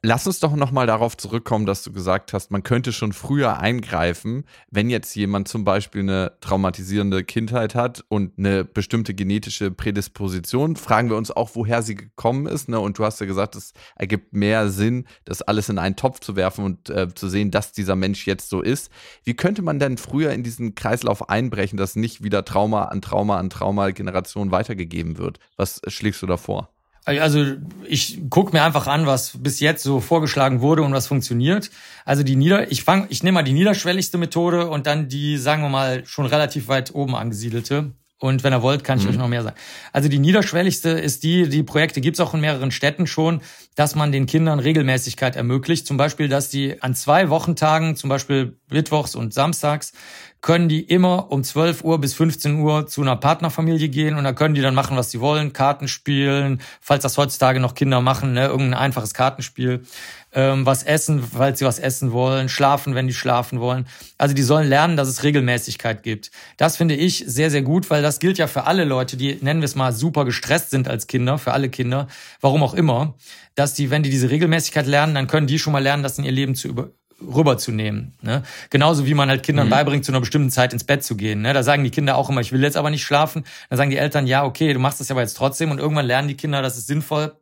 Speaker 1: Lass uns doch nochmal darauf zurückkommen, dass du gesagt hast, man könnte schon früher eingreifen, wenn jetzt jemand zum Beispiel eine traumatisierende Kindheit hat und eine bestimmte genetische Prädisposition. Fragen wir uns auch, woher sie gekommen ist. Ne? Und du hast ja gesagt, es ergibt mehr Sinn, das alles in einen Topf zu werfen und äh, zu sehen, dass dieser Mensch jetzt so ist. Wie könnte man denn früher in diesen Kreislauf einbrechen, dass nicht wieder Trauma an Trauma an Trauma Generationen weitergegeben wird? Was schlägst du da vor?
Speaker 3: Also ich gucke mir einfach an, was bis jetzt so vorgeschlagen wurde und was funktioniert. Also die Nieder, ich fang, ich nehme mal die niederschwelligste Methode und dann die, sagen wir mal, schon relativ weit oben angesiedelte. Und wenn ihr wollt, kann ich mhm. euch noch mehr sagen. Also die niederschwelligste ist die, die Projekte gibt's auch in mehreren Städten schon, dass man den Kindern Regelmäßigkeit ermöglicht. Zum Beispiel, dass die an zwei Wochentagen, zum Beispiel Mittwochs und Samstags, können die immer um 12 Uhr bis 15 Uhr zu einer Partnerfamilie gehen und da können die dann machen, was sie wollen, Karten spielen, falls das heutzutage noch Kinder machen, ne, irgendein einfaches Kartenspiel, ähm, was essen, falls sie was essen wollen, schlafen, wenn die schlafen wollen. Also die sollen lernen, dass es Regelmäßigkeit gibt. Das finde ich sehr, sehr gut, weil das gilt ja für alle Leute, die, nennen wir es mal, super gestresst sind als Kinder, für alle Kinder, warum auch immer, dass die, wenn die diese Regelmäßigkeit lernen, dann können die schon mal lernen, das in ihr Leben zu über rüberzunehmen. Ne? Genauso wie man halt Kindern mhm. beibringt, zu einer bestimmten Zeit ins Bett zu gehen. Ne? Da sagen die Kinder auch immer, ich will jetzt aber nicht schlafen. Dann sagen die Eltern, ja, okay, du machst das aber jetzt trotzdem. Und irgendwann lernen die Kinder, das ist sinnvoll,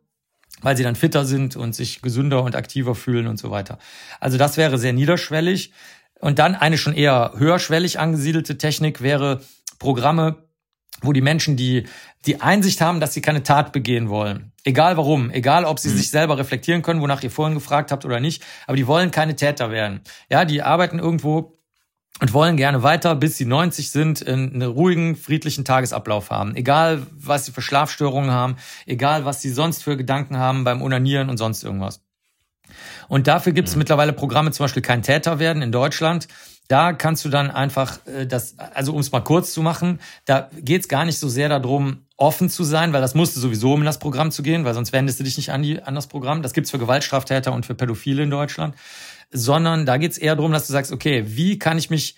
Speaker 3: weil sie dann fitter sind und sich gesünder und aktiver fühlen und so weiter. Also das wäre sehr niederschwellig. Und dann eine schon eher höherschwellig angesiedelte Technik wäre Programme, wo die Menschen die, die Einsicht haben, dass sie keine Tat begehen wollen. Egal warum, egal ob sie mhm. sich selber reflektieren können, wonach ihr vorhin gefragt habt oder nicht, aber die wollen keine Täter werden. Ja, die arbeiten irgendwo und wollen gerne weiter, bis sie 90 sind, in einen ruhigen, friedlichen Tagesablauf haben. Egal, was sie für Schlafstörungen haben, egal, was sie sonst für Gedanken haben beim Unanieren und sonst irgendwas. Und dafür gibt es mhm. mittlerweile Programme, zum Beispiel kein Täter werden in Deutschland. Da kannst du dann einfach äh, das, also um es mal kurz zu machen, da geht es gar nicht so sehr darum, offen zu sein, weil das musste sowieso, um in das Programm zu gehen, weil sonst wendest du dich nicht an, die, an das Programm. Das gibt's für Gewaltstraftäter und für Pädophile in Deutschland. Sondern da geht's eher darum, dass du sagst, okay, wie kann ich mich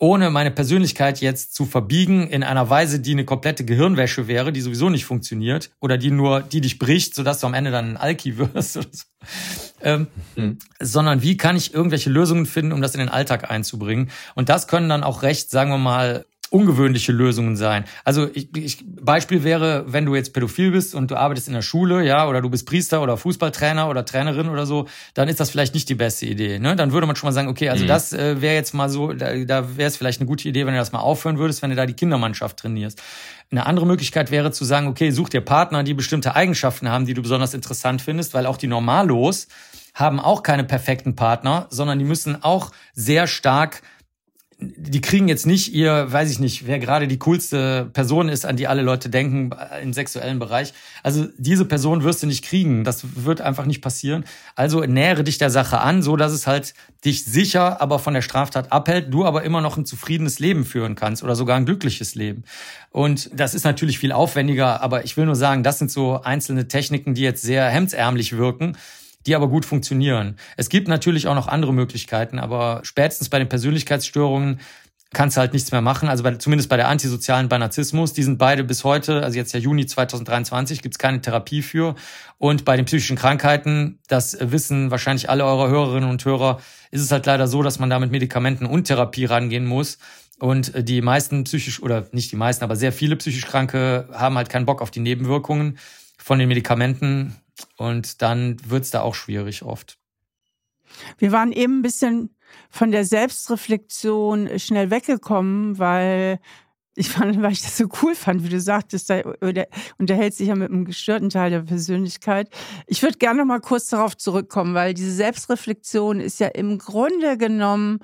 Speaker 3: ohne meine Persönlichkeit jetzt zu verbiegen in einer Weise, die eine komplette Gehirnwäsche wäre, die sowieso nicht funktioniert oder die nur, die dich bricht, sodass du am Ende dann ein Alki <laughs> wirst oder so. Ähm, mhm. Sondern wie kann ich irgendwelche Lösungen finden, um das in den Alltag einzubringen? Und das können dann auch recht, sagen wir mal, ungewöhnliche Lösungen sein. Also ich, ich, Beispiel wäre, wenn du jetzt pädophil bist und du arbeitest in der Schule, ja, oder du bist Priester oder Fußballtrainer oder Trainerin oder so, dann ist das vielleicht nicht die beste Idee. Ne? Dann würde man schon mal sagen, okay, also mhm. das äh, wäre jetzt mal so, da, da wäre es vielleicht eine gute Idee, wenn du das mal aufhören würdest, wenn du da die Kindermannschaft trainierst. Eine andere Möglichkeit wäre zu sagen, okay, such dir Partner, die bestimmte Eigenschaften haben, die du besonders interessant findest, weil auch die Normalos haben auch keine perfekten Partner, sondern die müssen auch sehr stark die kriegen jetzt nicht ihr, weiß ich nicht, wer gerade die coolste Person ist, an die alle Leute denken im sexuellen Bereich. Also diese Person wirst du nicht kriegen. Das wird einfach nicht passieren. Also nähere dich der Sache an, so dass es halt dich sicher, aber von der Straftat abhält, du aber immer noch ein zufriedenes Leben führen kannst oder sogar ein glückliches Leben. Und das ist natürlich viel aufwendiger, aber ich will nur sagen, das sind so einzelne Techniken, die jetzt sehr hemdsärmlich wirken die aber gut funktionieren. Es gibt natürlich auch noch andere Möglichkeiten, aber spätestens bei den Persönlichkeitsstörungen kannst du halt nichts mehr machen. Also bei, zumindest bei der antisozialen, bei Narzissmus, die sind beide bis heute, also jetzt ja Juni 2023, gibt's keine Therapie für. Und bei den psychischen Krankheiten, das wissen wahrscheinlich alle eure Hörerinnen und Hörer, ist es halt leider so, dass man da mit Medikamenten und Therapie rangehen muss. Und die meisten psychisch, oder nicht die meisten, aber sehr viele psychisch Kranke haben halt keinen Bock auf die Nebenwirkungen von den Medikamenten. Und dann wird's da auch schwierig oft.
Speaker 2: Wir waren eben ein bisschen von der Selbstreflexion schnell weggekommen, weil ich fand, weil ich das so cool fand, wie du sagtest, da unterhält sich ja mit einem gestörten Teil der Persönlichkeit. Ich würde gerne noch mal kurz darauf zurückkommen, weil diese Selbstreflexion ist ja im Grunde genommen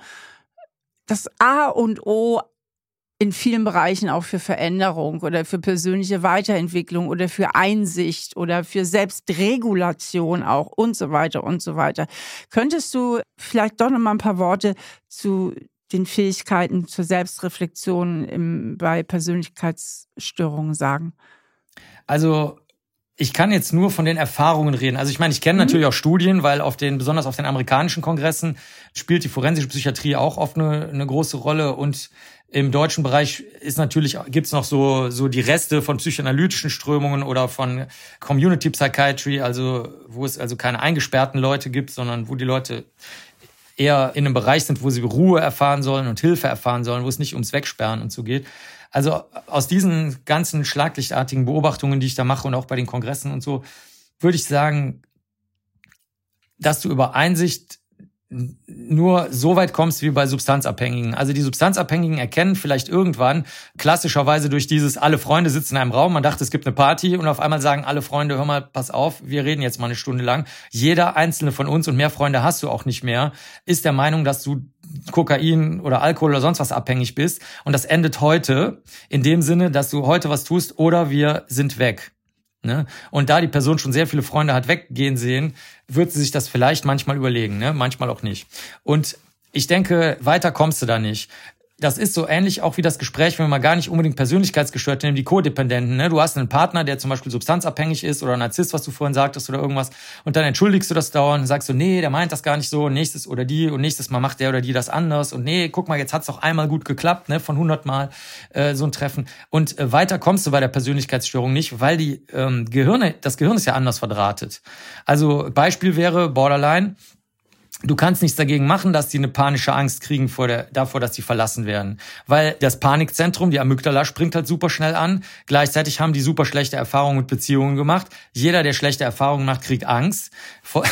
Speaker 2: das A und O in vielen Bereichen auch für Veränderung oder für persönliche Weiterentwicklung oder für Einsicht oder für Selbstregulation auch und so weiter und so weiter. Könntest du vielleicht doch noch mal ein paar Worte zu den Fähigkeiten zur Selbstreflexion im, bei Persönlichkeitsstörungen sagen?
Speaker 3: Also ich kann jetzt nur von den Erfahrungen reden. Also ich meine, ich kenne mhm. natürlich auch Studien, weil auf den, besonders auf den amerikanischen Kongressen spielt die forensische Psychiatrie auch oft eine, eine große Rolle und im deutschen Bereich ist natürlich, gibt's noch so, so die Reste von psychoanalytischen Strömungen oder von Community Psychiatry, also wo es also keine eingesperrten Leute gibt, sondern wo die Leute eher in einem Bereich sind, wo sie Ruhe erfahren sollen und Hilfe erfahren sollen, wo es nicht ums Wegsperren und so geht. Also aus diesen ganzen schlaglichtartigen Beobachtungen, die ich da mache und auch bei den Kongressen und so, würde ich sagen, dass du über Einsicht nur so weit kommst wie bei Substanzabhängigen. Also die Substanzabhängigen erkennen vielleicht irgendwann, klassischerweise durch dieses, alle Freunde sitzen in einem Raum, man dachte, es gibt eine Party und auf einmal sagen alle Freunde, hör mal, pass auf, wir reden jetzt mal eine Stunde lang. Jeder einzelne von uns, und mehr Freunde hast du auch nicht mehr, ist der Meinung, dass du Kokain oder Alkohol oder sonst was abhängig bist. Und das endet heute in dem Sinne, dass du heute was tust oder wir sind weg. Ne? Und da die Person schon sehr viele Freunde hat weggehen sehen, wird sie sich das vielleicht manchmal überlegen, ne? manchmal auch nicht. Und ich denke, weiter kommst du da nicht das ist so ähnlich auch wie das Gespräch, wenn wir mal gar nicht unbedingt persönlichkeitsgestört nehmen, die Codependenten. Ne? Du hast einen Partner, der zum Beispiel substanzabhängig ist oder Narzisst, was du vorhin sagtest oder irgendwas. Und dann entschuldigst du das dauernd und sagst so, nee, der meint das gar nicht so. Und nächstes oder die und nächstes Mal macht der oder die das anders. Und nee, guck mal, jetzt hat's doch einmal gut geklappt, ne? von 100 Mal äh, so ein Treffen. Und äh, weiter kommst du bei der Persönlichkeitsstörung nicht, weil die ähm, Gehirne, das Gehirn ist ja anders verdrahtet. Also Beispiel wäre Borderline Du kannst nichts dagegen machen, dass die eine panische Angst kriegen vor der, davor, dass sie verlassen werden. Weil das Panikzentrum, die Amygdala, springt halt super schnell an. Gleichzeitig haben die super schlechte Erfahrungen mit Beziehungen gemacht. Jeder, der schlechte Erfahrungen macht, kriegt Angst. <laughs>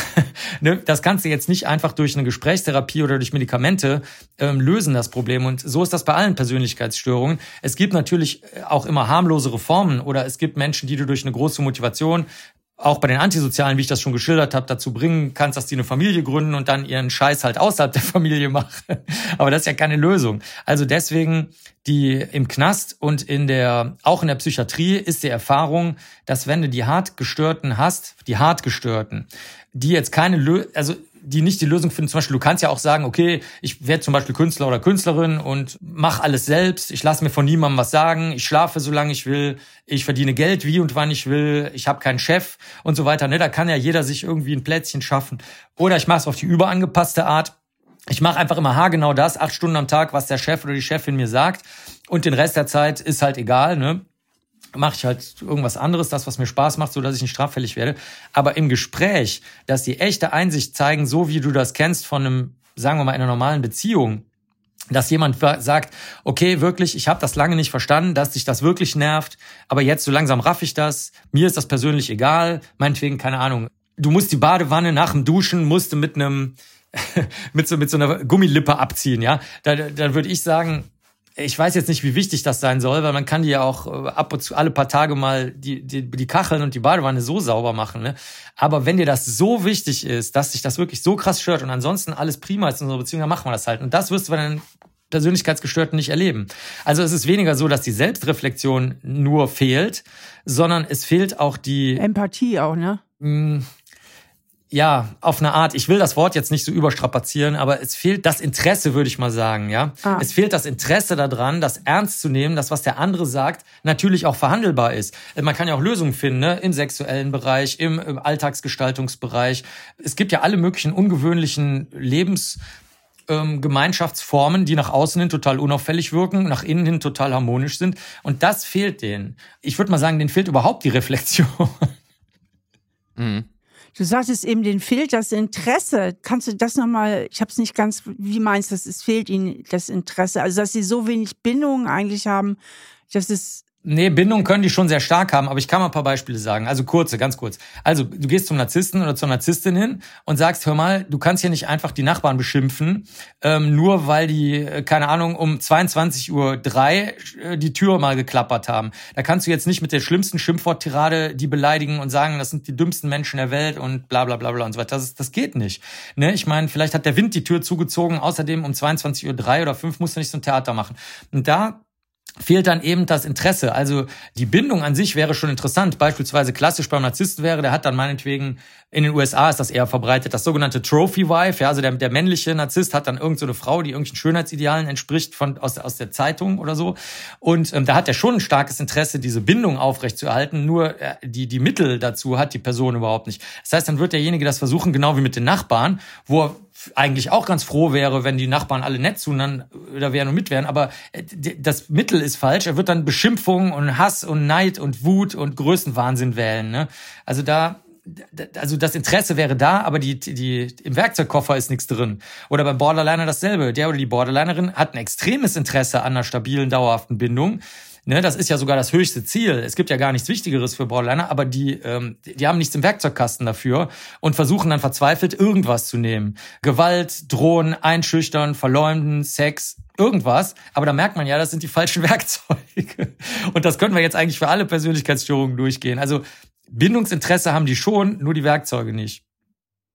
Speaker 3: Ne, das kannst du jetzt nicht einfach durch eine Gesprächstherapie oder durch Medikamente ähm, lösen, das Problem. Und so ist das bei allen Persönlichkeitsstörungen. Es gibt natürlich auch immer harmlosere Formen oder es gibt Menschen, die du durch eine große Motivation auch bei den Antisozialen, wie ich das schon geschildert habe, dazu bringen kannst, dass die eine Familie gründen und dann ihren Scheiß halt außerhalb der <laughs> Familie machen. Aber das ist ja keine Lösung. Also deswegen die im Knast und in der auch in der Psychiatrie ist die Erfahrung, dass wenn du die hart gestörten hast, die hart gestörten, die jetzt keine Lö also die nicht die Lösung finden. Zum Beispiel, du kannst ja auch sagen, okay, ich werde zum Beispiel Künstler oder Künstlerin und mach alles selbst. Ich lasse mir von niemandem was sagen. Ich schlafe, solange ich will. Ich verdiene Geld, wie und wann ich will. Ich habe keinen Chef und so weiter. Ne, da kann ja jeder sich irgendwie ein Plätzchen schaffen. Oder ich mache es auf die überangepasste Art. Ich mache einfach immer haargenau das, acht Stunden am Tag, was der Chef oder die Chefin mir sagt. Und den Rest der Zeit ist halt egal. Ne? Mache ich halt irgendwas anderes, das, was mir Spaß macht, so dass ich nicht straffällig werde. Aber im Gespräch, dass die echte Einsicht zeigen, so wie du das kennst von einem, sagen wir mal, einer normalen Beziehung, dass jemand sagt, okay, wirklich, ich habe das lange nicht verstanden, dass dich das wirklich nervt, aber jetzt so langsam raff ich das, mir ist das persönlich egal, meinetwegen, keine Ahnung. Du musst die Badewanne nach dem Duschen, musst du mit einem <laughs> mit so mit so einer Gummilippe abziehen, ja? Da, da würde ich sagen, ich weiß jetzt nicht, wie wichtig das sein soll, weil man kann die ja auch äh, ab und zu alle paar Tage mal die, die, die Kacheln und die Badewanne so sauber machen. Ne? Aber wenn dir das so wichtig ist, dass sich das wirklich so krass stört und ansonsten alles prima ist in unserer Beziehung, dann machen wir das halt. Und das wirst du bei den Persönlichkeitsgestörten nicht erleben. Also es ist weniger so, dass die Selbstreflexion nur fehlt, sondern es fehlt auch die
Speaker 2: Empathie auch, ne?
Speaker 3: Mh, hm, ja, auf eine Art, ich will das Wort jetzt nicht so überstrapazieren, aber es fehlt das Interesse, würde ich mal sagen, ja. Ah. Es fehlt das Interesse daran, das ernst zu nehmen, dass was der andere sagt, natürlich auch verhandelbar ist. Man kann ja auch Lösungen finden, ne? im sexuellen Bereich, im, im Alltagsgestaltungsbereich. Es gibt ja alle möglichen ungewöhnlichen Lebens ähm, Gemeinschaftsformen, die nach außen hin total unauffällig wirken, nach innen hin total harmonisch sind. Und das fehlt denen. Ich würde mal sagen, denen fehlt überhaupt die Reflexion. <laughs>
Speaker 2: Mhm. Du sagtest eben, den fehlt das Interesse. Kannst du das nochmal, ich habe es nicht ganz, wie meinst du, es fehlt ihnen das Interesse? Also, dass sie so wenig Bindungen eigentlich haben, dass es
Speaker 3: Nee, Bindung können die schon sehr stark haben, aber ich kann mal ein paar Beispiele sagen. Also kurze, ganz kurz. Also du gehst zum Narzissten oder zur Narzisstin hin und sagst, hör mal, du kannst hier nicht einfach die Nachbarn beschimpfen, ähm, nur weil die, äh, keine Ahnung, um 22.03 Uhr äh, die Tür mal geklappert haben. Da kannst du jetzt nicht mit der schlimmsten Schimpfworttirade die beleidigen und sagen, das sind die dümmsten Menschen der Welt und bla bla bla bla und so weiter. Das, das geht nicht. Ne? Ich meine, vielleicht hat der Wind die Tür zugezogen, außerdem um 22.03 Uhr oder 5 musst du nicht so ein Theater machen. Und da fehlt dann eben das Interesse. Also die Bindung an sich wäre schon interessant. Beispielsweise klassisch beim Narzissten wäre, der hat dann meinetwegen, in den USA ist das eher verbreitet, das sogenannte Trophy Wife. Ja, also der, der männliche Narzisst hat dann irgendeine so Frau, die irgendwelchen Schönheitsidealen entspricht von, aus, aus der Zeitung oder so. Und ähm, da hat er schon ein starkes Interesse, diese Bindung aufrechtzuerhalten. Nur äh, die, die Mittel dazu hat die Person überhaupt nicht. Das heißt, dann wird derjenige das versuchen, genau wie mit den Nachbarn, wo er eigentlich auch ganz froh wäre, wenn die Nachbarn alle nett zueinander da wären und mit wären, aber äh, das Mittel ist falsch. Er wird dann Beschimpfung und Hass und Neid und Wut und Größenwahnsinn wählen. Ne? Also da, also das Interesse wäre da, aber die, die, im Werkzeugkoffer ist nichts drin. Oder beim Borderliner dasselbe. Der oder die Borderlinerin hat ein extremes Interesse an einer stabilen, dauerhaften Bindung Ne, das ist ja sogar das höchste Ziel. Es gibt ja gar nichts Wichtigeres für Borderliner, aber die, ähm, die haben nichts im Werkzeugkasten dafür und versuchen dann verzweifelt irgendwas zu nehmen. Gewalt, drohen, einschüchtern, verleumden, Sex, irgendwas. Aber da merkt man ja, das sind die falschen <laughs> Werkzeuge. Und das können wir jetzt eigentlich für alle Persönlichkeitsstörungen durchgehen. Also Bindungsinteresse haben die schon, nur die Werkzeuge nicht.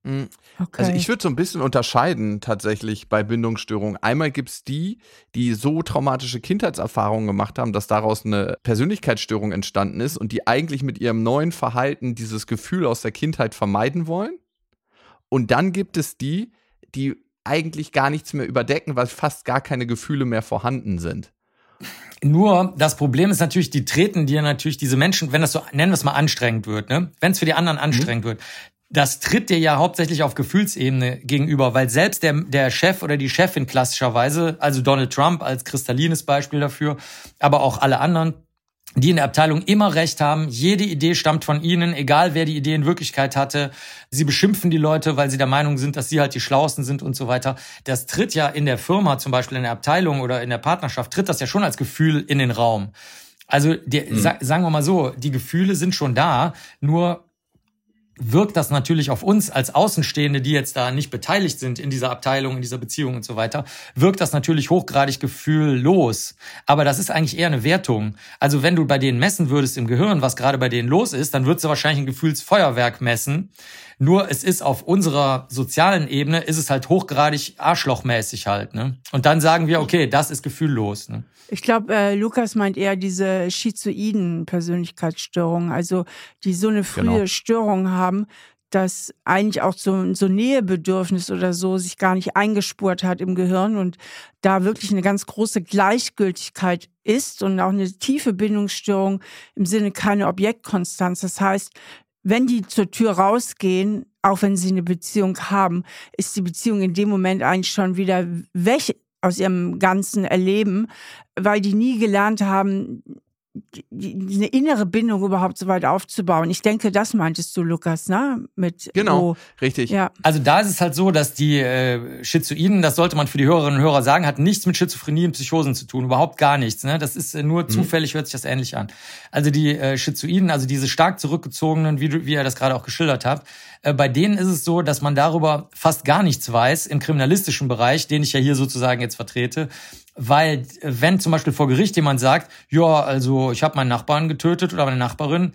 Speaker 1: Mhm. Okay. Also ich würde so ein bisschen unterscheiden tatsächlich bei Bindungsstörungen. Einmal gibt's die, die so traumatische Kindheitserfahrungen gemacht haben, dass daraus eine Persönlichkeitsstörung entstanden ist und die eigentlich mit ihrem neuen Verhalten dieses Gefühl aus der Kindheit vermeiden wollen. Und dann gibt es die, die eigentlich gar nichts mehr überdecken, weil fast gar keine Gefühle mehr vorhanden sind.
Speaker 3: Nur das Problem ist natürlich, die treten dir natürlich diese Menschen, wenn das so, nennen wir es mal anstrengend wird, ne? Wenn es für die anderen mhm. anstrengend mhm. wird, das tritt dir ja hauptsächlich auf Gefühlsebene gegenüber, weil selbst der, der Chef oder die Chefin klassischerweise, also Donald Trump als kristallines Beispiel dafür, aber auch alle anderen, die in der Abteilung immer recht haben. Jede Idee stammt von ihnen, egal wer die Idee in Wirklichkeit hatte. Sie beschimpfen die Leute, weil sie der Meinung sind, dass sie halt die Schlausten sind und so weiter. Das tritt ja in der Firma, zum Beispiel in der Abteilung oder in der Partnerschaft, tritt das ja schon als Gefühl in den Raum. Also die, mhm. sagen wir mal so, die Gefühle sind schon da, nur wirkt das natürlich auf uns als Außenstehende, die jetzt da nicht beteiligt sind in dieser Abteilung, in dieser Beziehung und so weiter, wirkt das natürlich hochgradig gefühllos. Aber das ist eigentlich eher eine Wertung. Also wenn du bei denen messen würdest im Gehirn, was gerade bei denen los ist, dann würdest du wahrscheinlich ein Gefühlsfeuerwerk messen. Nur es ist auf unserer sozialen Ebene, ist es halt hochgradig arschlochmäßig halt. Ne? Und dann sagen wir, okay, das ist gefühllos. Ne?
Speaker 2: Ich glaube, äh, Lukas meint eher diese schizoiden Persönlichkeitsstörungen, also die so eine frühe genau. Störung haben, dass eigentlich auch so, so Nähebedürfnis oder so sich gar nicht eingespurt hat im Gehirn und da wirklich eine ganz große Gleichgültigkeit ist und auch eine tiefe Bindungsstörung im Sinne keine Objektkonstanz. Das heißt, wenn die zur Tür rausgehen, auch wenn sie eine Beziehung haben, ist die Beziehung in dem Moment eigentlich schon wieder weg aus ihrem ganzen Erleben, weil die nie gelernt haben, eine innere Bindung überhaupt so weit aufzubauen. Ich denke, das meintest du, Lukas, ne? Mit
Speaker 1: genau, wo, richtig.
Speaker 3: Ja. Also da ist es halt so, dass die äh, Schizoiden, das sollte man für die Hörerinnen und Hörer sagen, hat nichts mit Schizophrenie und Psychosen zu tun, überhaupt gar nichts. Ne? Das ist äh, nur mhm. zufällig, hört sich das ähnlich an. Also die äh, Schizoiden, also diese stark zurückgezogenen, wie, du, wie ihr das gerade auch geschildert habt, äh, bei denen ist es so, dass man darüber fast gar nichts weiß im kriminalistischen Bereich, den ich ja hier sozusagen jetzt vertrete. Weil wenn zum Beispiel vor Gericht jemand sagt, ja, also ich habe meinen Nachbarn getötet oder meine Nachbarin,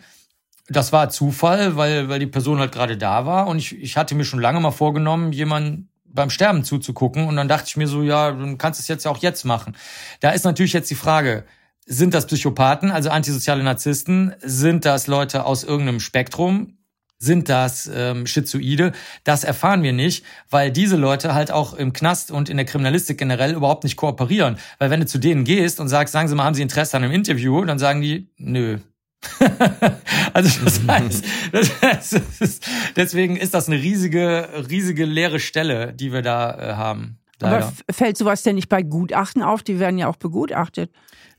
Speaker 3: das war Zufall, weil, weil die Person halt gerade da war und ich, ich hatte mir schon lange mal vorgenommen, jemanden beim Sterben zuzugucken. Und dann dachte ich mir so, ja, du kannst es jetzt ja auch jetzt machen. Da ist natürlich jetzt die Frage, sind das Psychopathen, also antisoziale Narzissten? Sind das Leute aus irgendeinem Spektrum? Sind das ähm, Schizoide? Das erfahren wir nicht, weil diese Leute halt auch im Knast und in der Kriminalistik generell überhaupt nicht kooperieren. Weil wenn du zu denen gehst und sagst, sagen Sie mal, haben Sie Interesse an einem Interview? Dann sagen die, nö, <laughs> also das heißt, das heißt das ist, deswegen ist das eine riesige, riesige leere Stelle, die wir da äh, haben.
Speaker 2: Leider. Aber fällt sowas denn nicht bei Gutachten auf? Die werden ja auch begutachtet.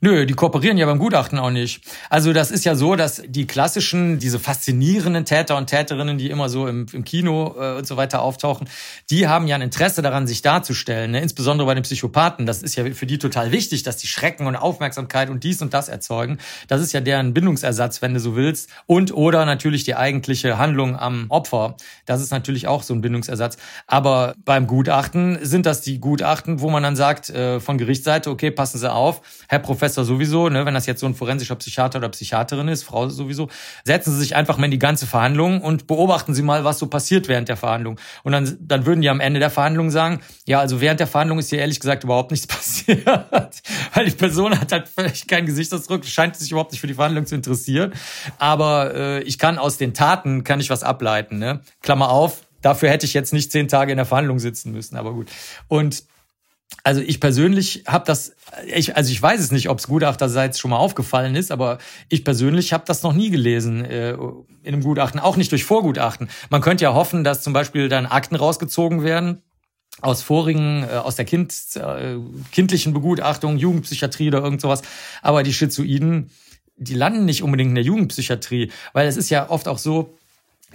Speaker 3: Nö, die kooperieren ja beim Gutachten auch nicht. Also das ist ja so, dass die klassischen, diese faszinierenden Täter und Täterinnen, die immer so im, im Kino äh, und so weiter auftauchen, die haben ja ein Interesse daran, sich darzustellen. Ne? Insbesondere bei den Psychopathen. Das ist ja für die total wichtig, dass die Schrecken und Aufmerksamkeit und dies und das erzeugen. Das ist ja deren Bindungsersatz, wenn du so willst. Und oder natürlich die eigentliche Handlung am Opfer. Das ist natürlich auch so ein Bindungsersatz. Aber beim Gutachten sind das die Gutachten, wo man dann sagt, äh, von Gerichtsseite, okay, passen Sie auf, Herr Professor, Professor sowieso, ne, wenn das jetzt so ein forensischer Psychiater oder Psychiaterin ist, Frau sowieso, setzen Sie sich einfach mal in die ganze Verhandlung und beobachten Sie mal, was so passiert während der Verhandlung. Und dann, dann würden die am Ende der Verhandlung sagen, ja, also während der Verhandlung ist hier ehrlich gesagt überhaupt nichts <laughs> passiert, weil die Person hat halt vielleicht keinen Gesichtsausdruck, scheint sich überhaupt nicht für die Verhandlung zu interessieren. Aber äh, ich kann aus den Taten, kann ich was ableiten. Ne? Klammer auf, dafür hätte ich jetzt nicht zehn Tage in der Verhandlung sitzen müssen, aber gut. Und also ich persönlich habe das, ich, also ich weiß es nicht, ob es Gutachterseits schon mal aufgefallen ist, aber ich persönlich habe das noch nie gelesen äh, in einem Gutachten, auch nicht durch Vorgutachten. Man könnte ja hoffen, dass zum Beispiel dann Akten rausgezogen werden aus vorigen, äh, aus der kind, äh, kindlichen Begutachtung, Jugendpsychiatrie oder irgend sowas. Aber die Schizoiden, die landen nicht unbedingt in der Jugendpsychiatrie, weil es ist ja oft auch so,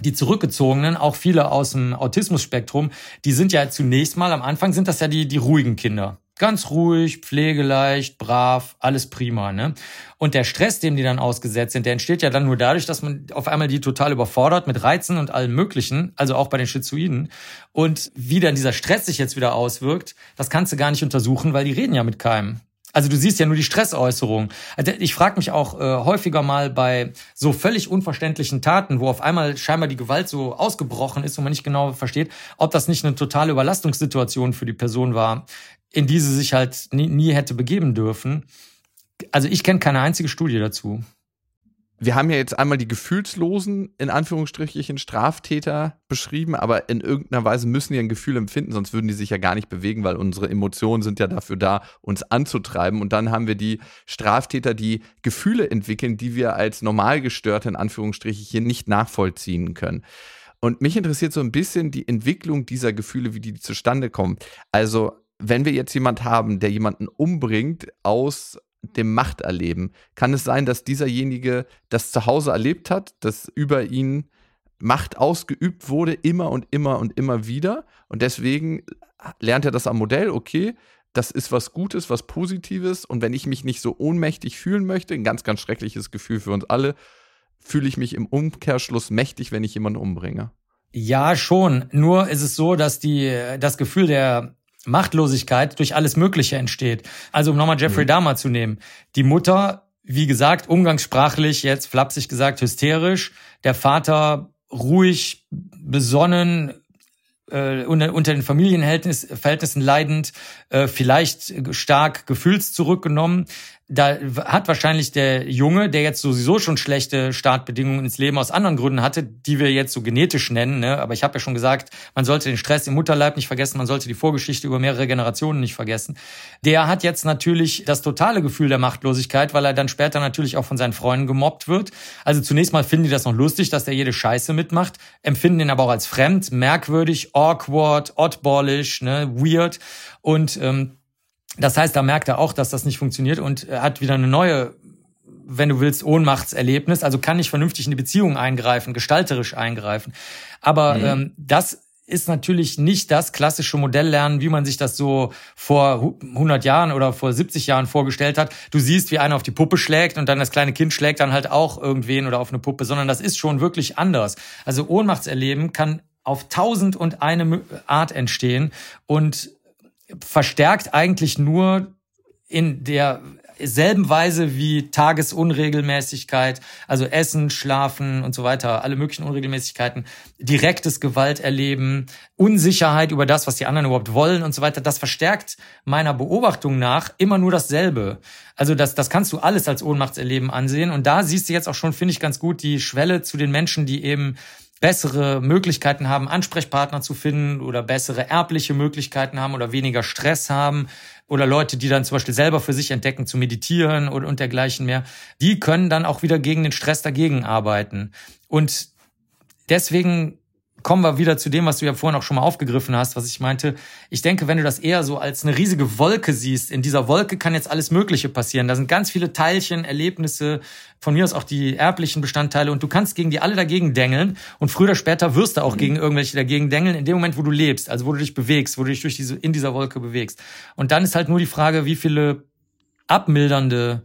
Speaker 3: die Zurückgezogenen, auch viele aus dem Autismus-Spektrum, die sind ja zunächst mal am Anfang sind das ja die, die ruhigen Kinder. Ganz ruhig, pflegeleicht, brav, alles prima, ne? Und der Stress, dem die dann ausgesetzt sind, der entsteht ja dann nur dadurch, dass man auf einmal die total überfordert mit Reizen und allem Möglichen, also auch bei den Schizoiden. Und wie dann dieser Stress sich jetzt wieder auswirkt, das kannst du gar nicht untersuchen, weil die reden ja mit keinem. Also du siehst ja nur die Stressäußerung. Also ich frage mich auch äh, häufiger mal bei so völlig unverständlichen Taten, wo auf einmal scheinbar die Gewalt so ausgebrochen ist und man nicht genau versteht, ob das nicht eine totale Überlastungssituation für die Person war, in die sie sich halt nie, nie hätte begeben dürfen. Also ich kenne keine einzige Studie dazu
Speaker 1: wir haben ja jetzt einmal die gefühlslosen, in Anführungsstrichen, Straftäter beschrieben, aber in irgendeiner Weise müssen die ein Gefühl empfinden, sonst würden die sich ja gar nicht bewegen, weil unsere Emotionen sind ja dafür da, uns anzutreiben. Und dann haben wir die Straftäter, die Gefühle entwickeln, die wir als Normalgestörte, in Anführungsstrichen, hier nicht nachvollziehen können. Und mich interessiert so ein bisschen die Entwicklung dieser Gefühle, wie die zustande kommen. Also, wenn wir jetzt jemand haben, der jemanden umbringt aus dem Machterleben. Kann es sein, dass dieserjenige das zu Hause erlebt hat, dass über ihn Macht ausgeübt wurde, immer und immer und immer wieder? Und deswegen lernt er das am Modell, okay, das ist was Gutes, was Positives. Und wenn ich mich nicht so ohnmächtig fühlen möchte, ein ganz, ganz schreckliches Gefühl für uns alle, fühle ich mich im Umkehrschluss mächtig, wenn ich jemanden umbringe.
Speaker 3: Ja, schon. Nur ist es so, dass die, das Gefühl der Machtlosigkeit durch alles Mögliche entsteht. Also um nochmal Jeffrey mhm. Dahmer zu nehmen. Die Mutter, wie gesagt, umgangssprachlich, jetzt flapsig gesagt, hysterisch. Der Vater ruhig, besonnen, äh, unter, unter den Familienverhältnissen leidend, äh, vielleicht stark gefühlszurückgenommen da hat wahrscheinlich der Junge, der jetzt sowieso schon schlechte Startbedingungen ins Leben aus anderen Gründen hatte, die wir jetzt so genetisch nennen, ne? aber ich habe ja schon gesagt, man sollte den Stress im Mutterleib nicht vergessen, man sollte die Vorgeschichte über mehrere Generationen nicht vergessen. Der hat jetzt natürlich das totale Gefühl der Machtlosigkeit, weil er dann später natürlich auch von seinen Freunden gemobbt wird. Also zunächst mal finden die das noch lustig, dass der jede Scheiße mitmacht, empfinden ihn aber auch als fremd, merkwürdig, awkward, oddballish, ne? weird und ähm, das heißt, da merkt er auch, dass das nicht funktioniert und er hat wieder eine neue, wenn du willst, Ohnmachtserlebnis, also kann nicht vernünftig in die Beziehung eingreifen, gestalterisch eingreifen. Aber mhm. ähm, das ist natürlich nicht das klassische Modelllernen, wie man sich das so vor 100 Jahren oder vor 70 Jahren vorgestellt hat. Du siehst, wie einer auf die Puppe schlägt und dann das kleine Kind schlägt dann halt auch irgendwen oder auf eine Puppe, sondern das ist schon wirklich anders. Also Ohnmachtserleben kann auf tausend und eine Art entstehen und verstärkt eigentlich nur in der selben Weise wie Tagesunregelmäßigkeit, also Essen, Schlafen und so weiter, alle möglichen Unregelmäßigkeiten, direktes Gewalt erleben, Unsicherheit über das, was die anderen überhaupt wollen und so weiter, das verstärkt meiner Beobachtung nach immer nur dasselbe. Also das, das kannst du alles als Ohnmachtserleben ansehen. Und da siehst du jetzt auch schon, finde ich, ganz gut die Schwelle zu den Menschen, die eben bessere Möglichkeiten haben, Ansprechpartner zu finden oder bessere erbliche Möglichkeiten haben oder weniger Stress haben oder Leute, die dann zum Beispiel selber für sich entdecken, zu meditieren und, und dergleichen mehr, die können dann auch wieder gegen den Stress dagegen arbeiten. Und deswegen kommen wir wieder zu dem, was du ja vorhin auch schon mal aufgegriffen hast, was ich meinte. Ich denke, wenn du das eher so als eine riesige Wolke siehst, in dieser Wolke kann jetzt alles Mögliche passieren. Da sind ganz viele Teilchen, Erlebnisse, von mir aus auch die erblichen Bestandteile und du kannst gegen die alle dagegen dengeln und früher oder später wirst du auch mhm. gegen irgendwelche dagegen dengeln, in dem Moment, wo du lebst, also wo du dich bewegst, wo du dich durch diese, in dieser Wolke bewegst. Und dann ist halt nur die Frage, wie viele abmildernde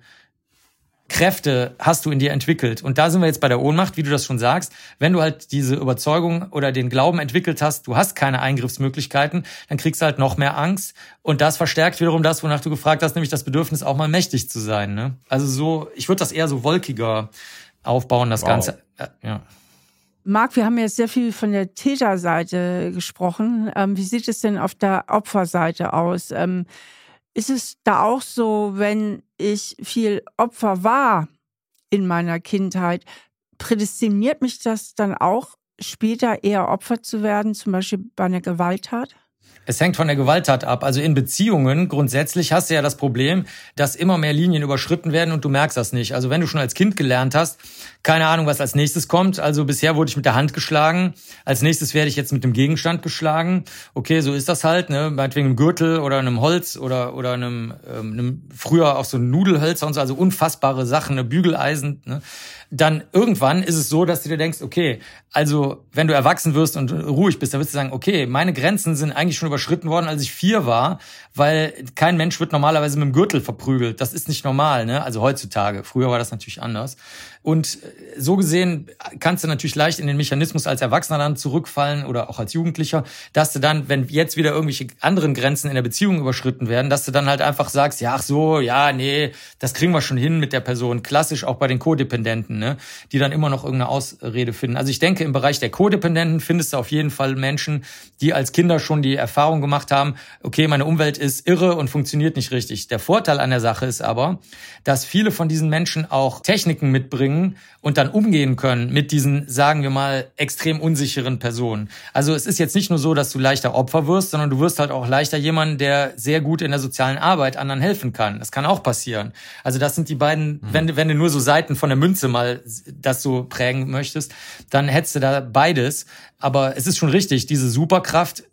Speaker 3: Kräfte hast du in dir entwickelt. Und da sind wir jetzt bei der Ohnmacht, wie du das schon sagst. Wenn du halt diese Überzeugung oder den Glauben entwickelt hast, du hast keine Eingriffsmöglichkeiten, dann kriegst du halt noch mehr Angst. Und das verstärkt wiederum das, wonach du gefragt hast, nämlich das Bedürfnis, auch mal mächtig zu sein. Ne? Also so, ich würde das eher so wolkiger aufbauen, das wow. Ganze. Äh, ja.
Speaker 2: Marc, wir haben jetzt sehr viel von der Täterseite gesprochen. Ähm, wie sieht es denn auf der Opferseite aus? Ähm, ist es da auch so, wenn ich viel Opfer war in meiner Kindheit, prädestiniert mich das dann auch später eher Opfer zu werden, zum Beispiel bei einer Gewalttat?
Speaker 3: Es hängt von der Gewalttat ab. Also in Beziehungen grundsätzlich hast du ja das Problem, dass immer mehr Linien überschritten werden und du merkst das nicht. Also wenn du schon als Kind gelernt hast, keine Ahnung, was als nächstes kommt. Also bisher wurde ich mit der Hand geschlagen. Als nächstes werde ich jetzt mit dem Gegenstand geschlagen. Okay, so ist das halt, ne? Meinetwegen einem Gürtel oder einem Holz oder, oder einem, ähm, einem früher auch so Nudelhölzer und so, also unfassbare Sachen, eine Bügeleisen, ne? dann irgendwann ist es so, dass du dir denkst, okay, also wenn du erwachsen wirst und ruhig bist, dann wirst du sagen, okay, meine Grenzen sind eigentlich schon überschritten worden, als ich vier war, weil kein Mensch wird normalerweise mit dem Gürtel verprügelt. Das ist nicht normal, ne? Also heutzutage. Früher war das natürlich anders. Und so gesehen kannst du natürlich leicht in den Mechanismus als Erwachsener dann zurückfallen oder auch als Jugendlicher, dass du dann, wenn jetzt wieder irgendwelche anderen Grenzen in der Beziehung überschritten werden, dass du dann halt einfach sagst, ja, ach so, ja, nee, das kriegen wir schon hin mit der Person. Klassisch auch bei den Codependenten, ne, die dann immer noch irgendeine Ausrede finden. Also ich denke, im Bereich der Codependenten findest du auf jeden Fall Menschen, die als Kinder schon die Erfahrung gemacht haben, okay, meine Umwelt ist irre und funktioniert nicht richtig. Der Vorteil an der Sache ist aber, dass viele von diesen Menschen auch Techniken mitbringen, bringen und dann umgehen können mit diesen, sagen wir mal, extrem unsicheren Personen. Also es ist jetzt nicht nur so, dass du leichter Opfer wirst, sondern du wirst halt auch leichter jemand, der sehr gut in der sozialen Arbeit anderen helfen kann. Das kann auch passieren. Also das sind die beiden, mhm. wenn, wenn du nur so Seiten von der Münze mal das so prägen möchtest, dann hättest du da beides. Aber es ist schon richtig, diese Superkraft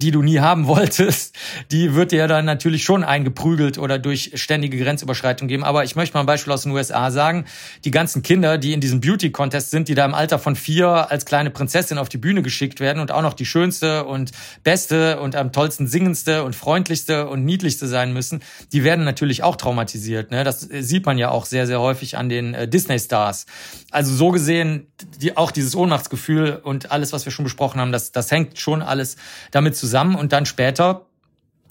Speaker 3: die du nie haben wolltest, die wird dir dann natürlich schon eingeprügelt oder durch ständige Grenzüberschreitung geben. Aber ich möchte mal ein Beispiel aus den USA sagen. Die ganzen Kinder, die in diesem Beauty-Contest sind, die da im Alter von vier als kleine Prinzessin auf die Bühne geschickt werden und auch noch die schönste und beste und am tollsten singendste und freundlichste und niedlichste sein müssen, die werden natürlich auch traumatisiert. Ne? Das sieht man ja auch sehr, sehr häufig an den äh, Disney-Stars. Also so gesehen, die, auch dieses Ohnmachtsgefühl und alles, was wir schon besprochen haben, das, das hängt schon alles damit zusammen zusammen und dann später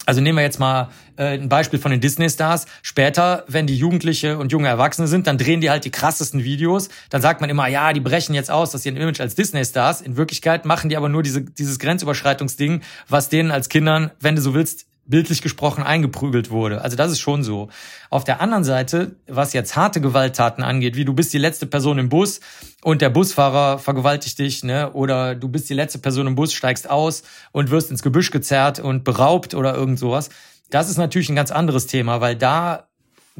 Speaker 3: also nehmen wir jetzt mal äh, ein Beispiel von den Disney-Stars. Später, wenn die Jugendliche und junge Erwachsene sind, dann drehen die halt die krassesten Videos. Dann sagt man immer, ja, die brechen jetzt aus, dass sie ein Image als Disney-Stars. In Wirklichkeit machen die aber nur diese, dieses Grenzüberschreitungsding, was denen als Kindern, wenn du so willst, bildlich gesprochen eingeprügelt wurde. Also das ist schon so. Auf der anderen Seite, was jetzt harte Gewalttaten angeht, wie du bist die letzte Person im Bus und der Busfahrer vergewaltigt dich, ne? Oder du bist die letzte Person im Bus, steigst aus und wirst ins Gebüsch gezerrt und beraubt oder irgend sowas. Das ist natürlich ein ganz anderes Thema, weil da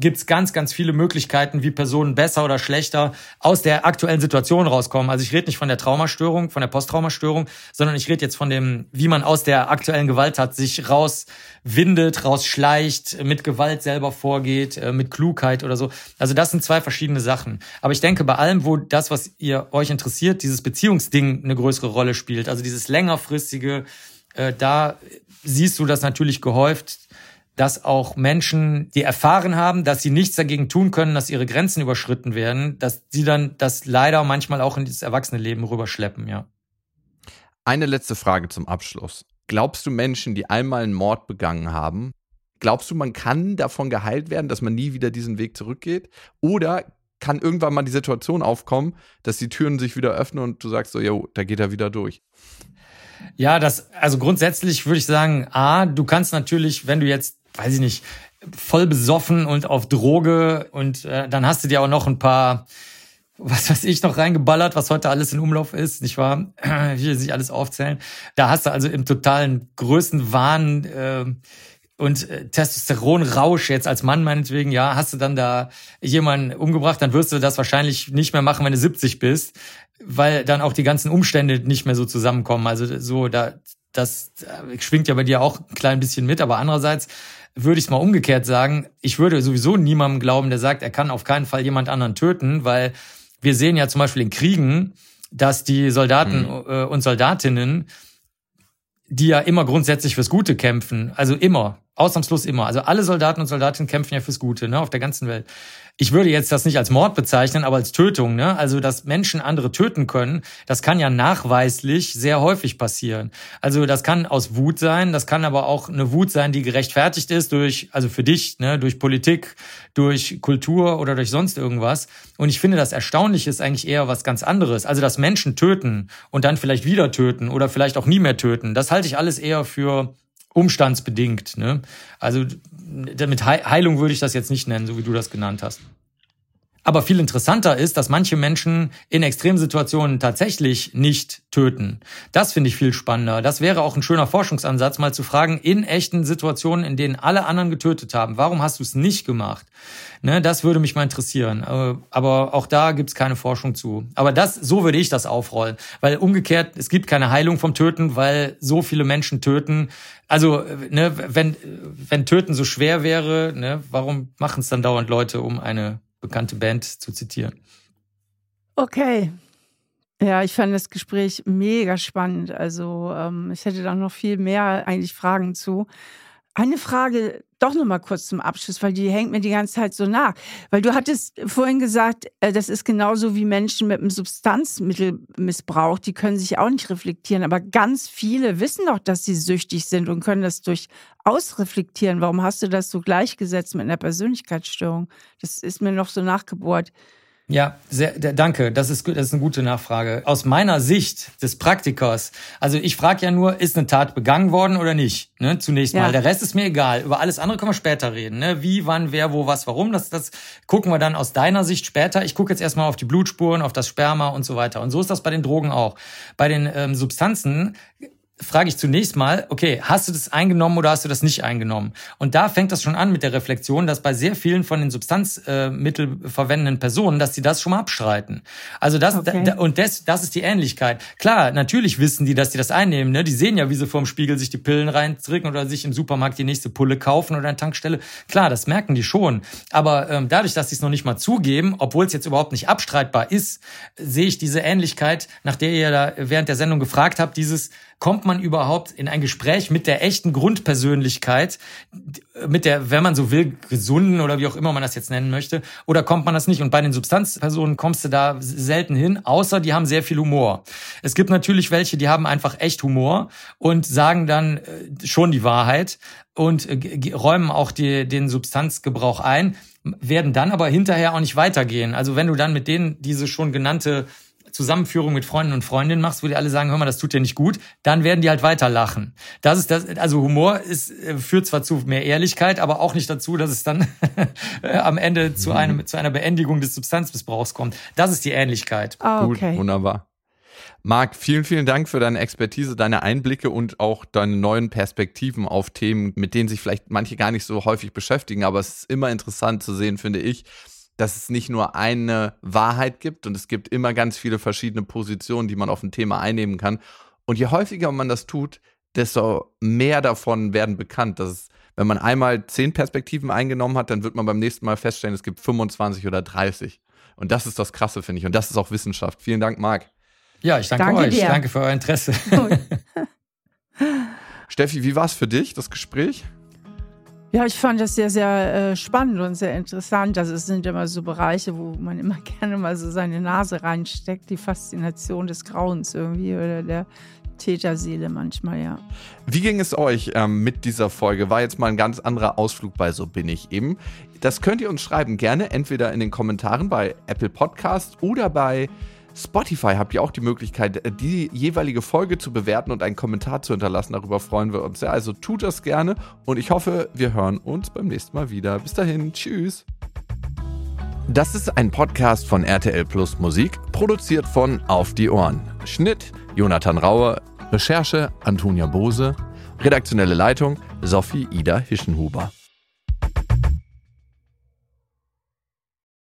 Speaker 3: gibt's ganz, ganz viele Möglichkeiten, wie Personen besser oder schlechter aus der aktuellen Situation rauskommen. Also ich rede nicht von der Traumastörung, von der Posttraumastörung, sondern ich rede jetzt von dem, wie man aus der aktuellen Gewalttat sich rauswindet, rausschleicht, mit Gewalt selber vorgeht, äh, mit Klugheit oder so. Also das sind zwei verschiedene Sachen. Aber ich denke, bei allem, wo das, was ihr euch interessiert, dieses Beziehungsding eine größere Rolle spielt, also dieses längerfristige, äh, da siehst du das natürlich gehäuft dass auch Menschen, die erfahren haben, dass sie nichts dagegen tun können, dass ihre Grenzen überschritten werden, dass sie dann das leider manchmal auch in dieses Erwachsenenleben rüberschleppen, ja.
Speaker 1: Eine letzte Frage zum Abschluss. Glaubst du Menschen, die einmal einen Mord begangen haben, Glaubst du, man kann davon geheilt werden, dass man nie wieder diesen Weg zurückgeht? Oder kann irgendwann mal die Situation aufkommen, dass die Türen sich wieder öffnen und du sagst so, jo, da geht er wieder durch?
Speaker 3: Ja, das, also grundsätzlich würde ich sagen, A, du kannst natürlich, wenn du jetzt, weiß ich nicht, voll besoffen und auf Droge und äh, dann hast du dir auch noch ein paar, was weiß ich, noch reingeballert, was heute alles in Umlauf ist, nicht wahr? Ich will nicht alles aufzählen. Da hast du also im totalen Größenwahn äh, und äh, Testosteronrausch jetzt als Mann meinetwegen, ja, hast du dann da jemanden umgebracht, dann wirst du das wahrscheinlich nicht mehr machen, wenn du 70 bist, weil dann auch die ganzen Umstände nicht mehr so zusammenkommen. Also so, da, das schwingt ja bei dir auch ein klein bisschen mit, aber andererseits würde ich es mal umgekehrt sagen, ich würde sowieso niemandem glauben, der sagt, er kann auf keinen Fall jemand anderen töten, weil wir sehen ja zum Beispiel in Kriegen, dass die Soldaten mhm. äh, und Soldatinnen, die ja immer grundsätzlich fürs Gute kämpfen, also immer, Ausnahmslos immer. Also alle Soldaten und Soldatinnen kämpfen ja fürs Gute, ne, auf der ganzen Welt. Ich würde jetzt das nicht als Mord bezeichnen, aber als Tötung, ne? Also, dass Menschen andere töten können, das kann ja nachweislich sehr häufig passieren. Also, das kann aus Wut sein, das kann aber auch eine Wut sein, die gerechtfertigt ist durch, also für dich, ne, durch Politik, durch Kultur oder durch sonst irgendwas. Und ich finde, das Erstaunliche ist eigentlich eher was ganz anderes. Also, dass Menschen töten und dann vielleicht wieder töten oder vielleicht auch nie mehr töten, das halte ich alles eher für umstandsbedingt. Ne? Also mit Heilung würde ich das jetzt nicht nennen, so wie du das genannt hast. Aber viel interessanter ist, dass manche Menschen in Extremsituationen tatsächlich nicht töten. Das finde ich viel spannender. Das wäre auch ein schöner Forschungsansatz, mal zu fragen, in echten Situationen, in denen alle anderen getötet haben, warum hast du es nicht gemacht? Ne, das würde mich mal interessieren. Äh, aber auch da gibt es keine Forschung zu. Aber das, so würde ich das aufrollen. Weil umgekehrt, es gibt keine Heilung vom Töten, weil so viele Menschen töten. Also, ne, wenn, wenn Töten so schwer wäre, ne, warum machen es dann dauernd Leute, um eine bekannte Band zu zitieren.
Speaker 2: Okay. Ja, ich fand das Gespräch mega spannend. Also ähm, ich hätte da noch viel mehr eigentlich Fragen zu. Eine Frage doch noch mal kurz zum Abschluss, weil die hängt mir die ganze Zeit so nach. Weil du hattest vorhin gesagt, äh, das ist genauso wie Menschen mit einem Substanzmittelmissbrauch, die können sich auch nicht reflektieren. Aber ganz viele wissen doch, dass sie süchtig sind und können das durchaus reflektieren. Warum hast du das so gleichgesetzt mit einer Persönlichkeitsstörung? Das ist mir noch so nachgebohrt.
Speaker 3: Ja, sehr, danke. Das ist, das ist eine gute Nachfrage. Aus meiner Sicht des Praktikers, also ich frage ja nur, ist eine Tat begangen worden oder nicht? Ne, zunächst ja. mal. Der Rest ist mir egal. Über alles andere können wir später reden. Ne? Wie, wann, wer, wo, was, warum. Das, das gucken wir dann aus deiner Sicht später. Ich gucke jetzt erstmal auf die Blutspuren, auf das Sperma und so weiter. Und so ist das bei den Drogen auch. Bei den ähm, Substanzen frage ich zunächst mal, okay, hast du das eingenommen oder hast du das nicht eingenommen? Und da fängt das schon an mit der Reflexion, dass bei sehr vielen von den Substanzmittel äh, verwendenden Personen, dass sie das schon mal abstreiten. Also das okay. da, und das, das ist die Ähnlichkeit. Klar, natürlich wissen die, dass die das einnehmen. Ne? Die sehen ja, wie sie vorm Spiegel sich die Pillen reindrücken oder sich im Supermarkt die nächste Pulle kaufen oder eine Tankstelle. Klar, das merken die schon. Aber ähm, dadurch, dass sie es noch nicht mal zugeben, obwohl es jetzt überhaupt nicht abstreitbar ist, sehe ich diese Ähnlichkeit, nach der ihr da während der Sendung gefragt habt, dieses kommt man überhaupt in ein Gespräch mit der echten Grundpersönlichkeit, mit der, wenn man so will, gesunden oder wie auch immer man das jetzt nennen möchte, oder kommt man das nicht? Und bei den Substanzpersonen kommst du da selten hin, außer die haben sehr viel Humor. Es gibt natürlich welche, die haben einfach echt Humor und sagen dann äh, schon die Wahrheit und äh, räumen auch die, den Substanzgebrauch ein, werden dann aber hinterher auch nicht weitergehen. Also wenn du dann mit denen diese schon genannte Zusammenführung mit Freunden und Freundinnen machst, wo die alle sagen, hör mal, das tut dir nicht gut, dann werden die halt weiter lachen. Das ist das, also Humor ist, äh, führt zwar zu mehr Ehrlichkeit, aber auch nicht dazu, dass es dann <laughs> äh, am Ende zu mhm. einem, zu einer Beendigung des Substanzmissbrauchs kommt. Das ist die Ähnlichkeit.
Speaker 1: Ah, okay. Gut, wunderbar. Marc, vielen, vielen Dank für deine Expertise, deine Einblicke und auch deine neuen Perspektiven auf Themen, mit denen sich vielleicht manche gar nicht so häufig beschäftigen. Aber es ist immer interessant zu sehen, finde ich, dass es nicht nur eine Wahrheit gibt und es gibt immer ganz viele verschiedene Positionen, die man auf ein Thema einnehmen kann. Und je häufiger man das tut, desto mehr davon werden bekannt. Dass es, wenn man einmal zehn Perspektiven eingenommen hat, dann wird man beim nächsten Mal feststellen, es gibt 25 oder 30. Und das ist das Krasse, finde ich. Und das ist auch Wissenschaft. Vielen Dank, Marc.
Speaker 3: Ja, ich danke, danke euch. Dir. Danke für euer Interesse. <laughs> <laughs>
Speaker 1: Steffi, wie war es für dich, das Gespräch?
Speaker 2: Ja, ich fand das sehr, sehr äh, spannend und sehr interessant. Also es sind immer so Bereiche, wo man immer <laughs> gerne mal so seine Nase reinsteckt. Die Faszination des Grauens irgendwie oder der Täterseele manchmal, ja.
Speaker 1: Wie ging es euch ähm, mit dieser Folge? War jetzt mal ein ganz anderer Ausflug bei So bin ich eben. Das könnt ihr uns schreiben, gerne entweder in den Kommentaren bei Apple Podcast oder bei Spotify habt ihr auch die Möglichkeit, äh, die jeweilige Folge zu bewerten und einen Kommentar zu hinterlassen. Darüber freuen wir uns sehr. Also tut das gerne und ich hoffe, wir hören uns beim nächsten Mal wieder. Bis dahin, tschüss. Das ist ein Podcast von RTL Plus Musik, produziert von Auf die Ohren. Schnitt Jonathan Raue, Recherche Antonia Bose, redaktionelle Leitung Sophie Ida Hischenhuber.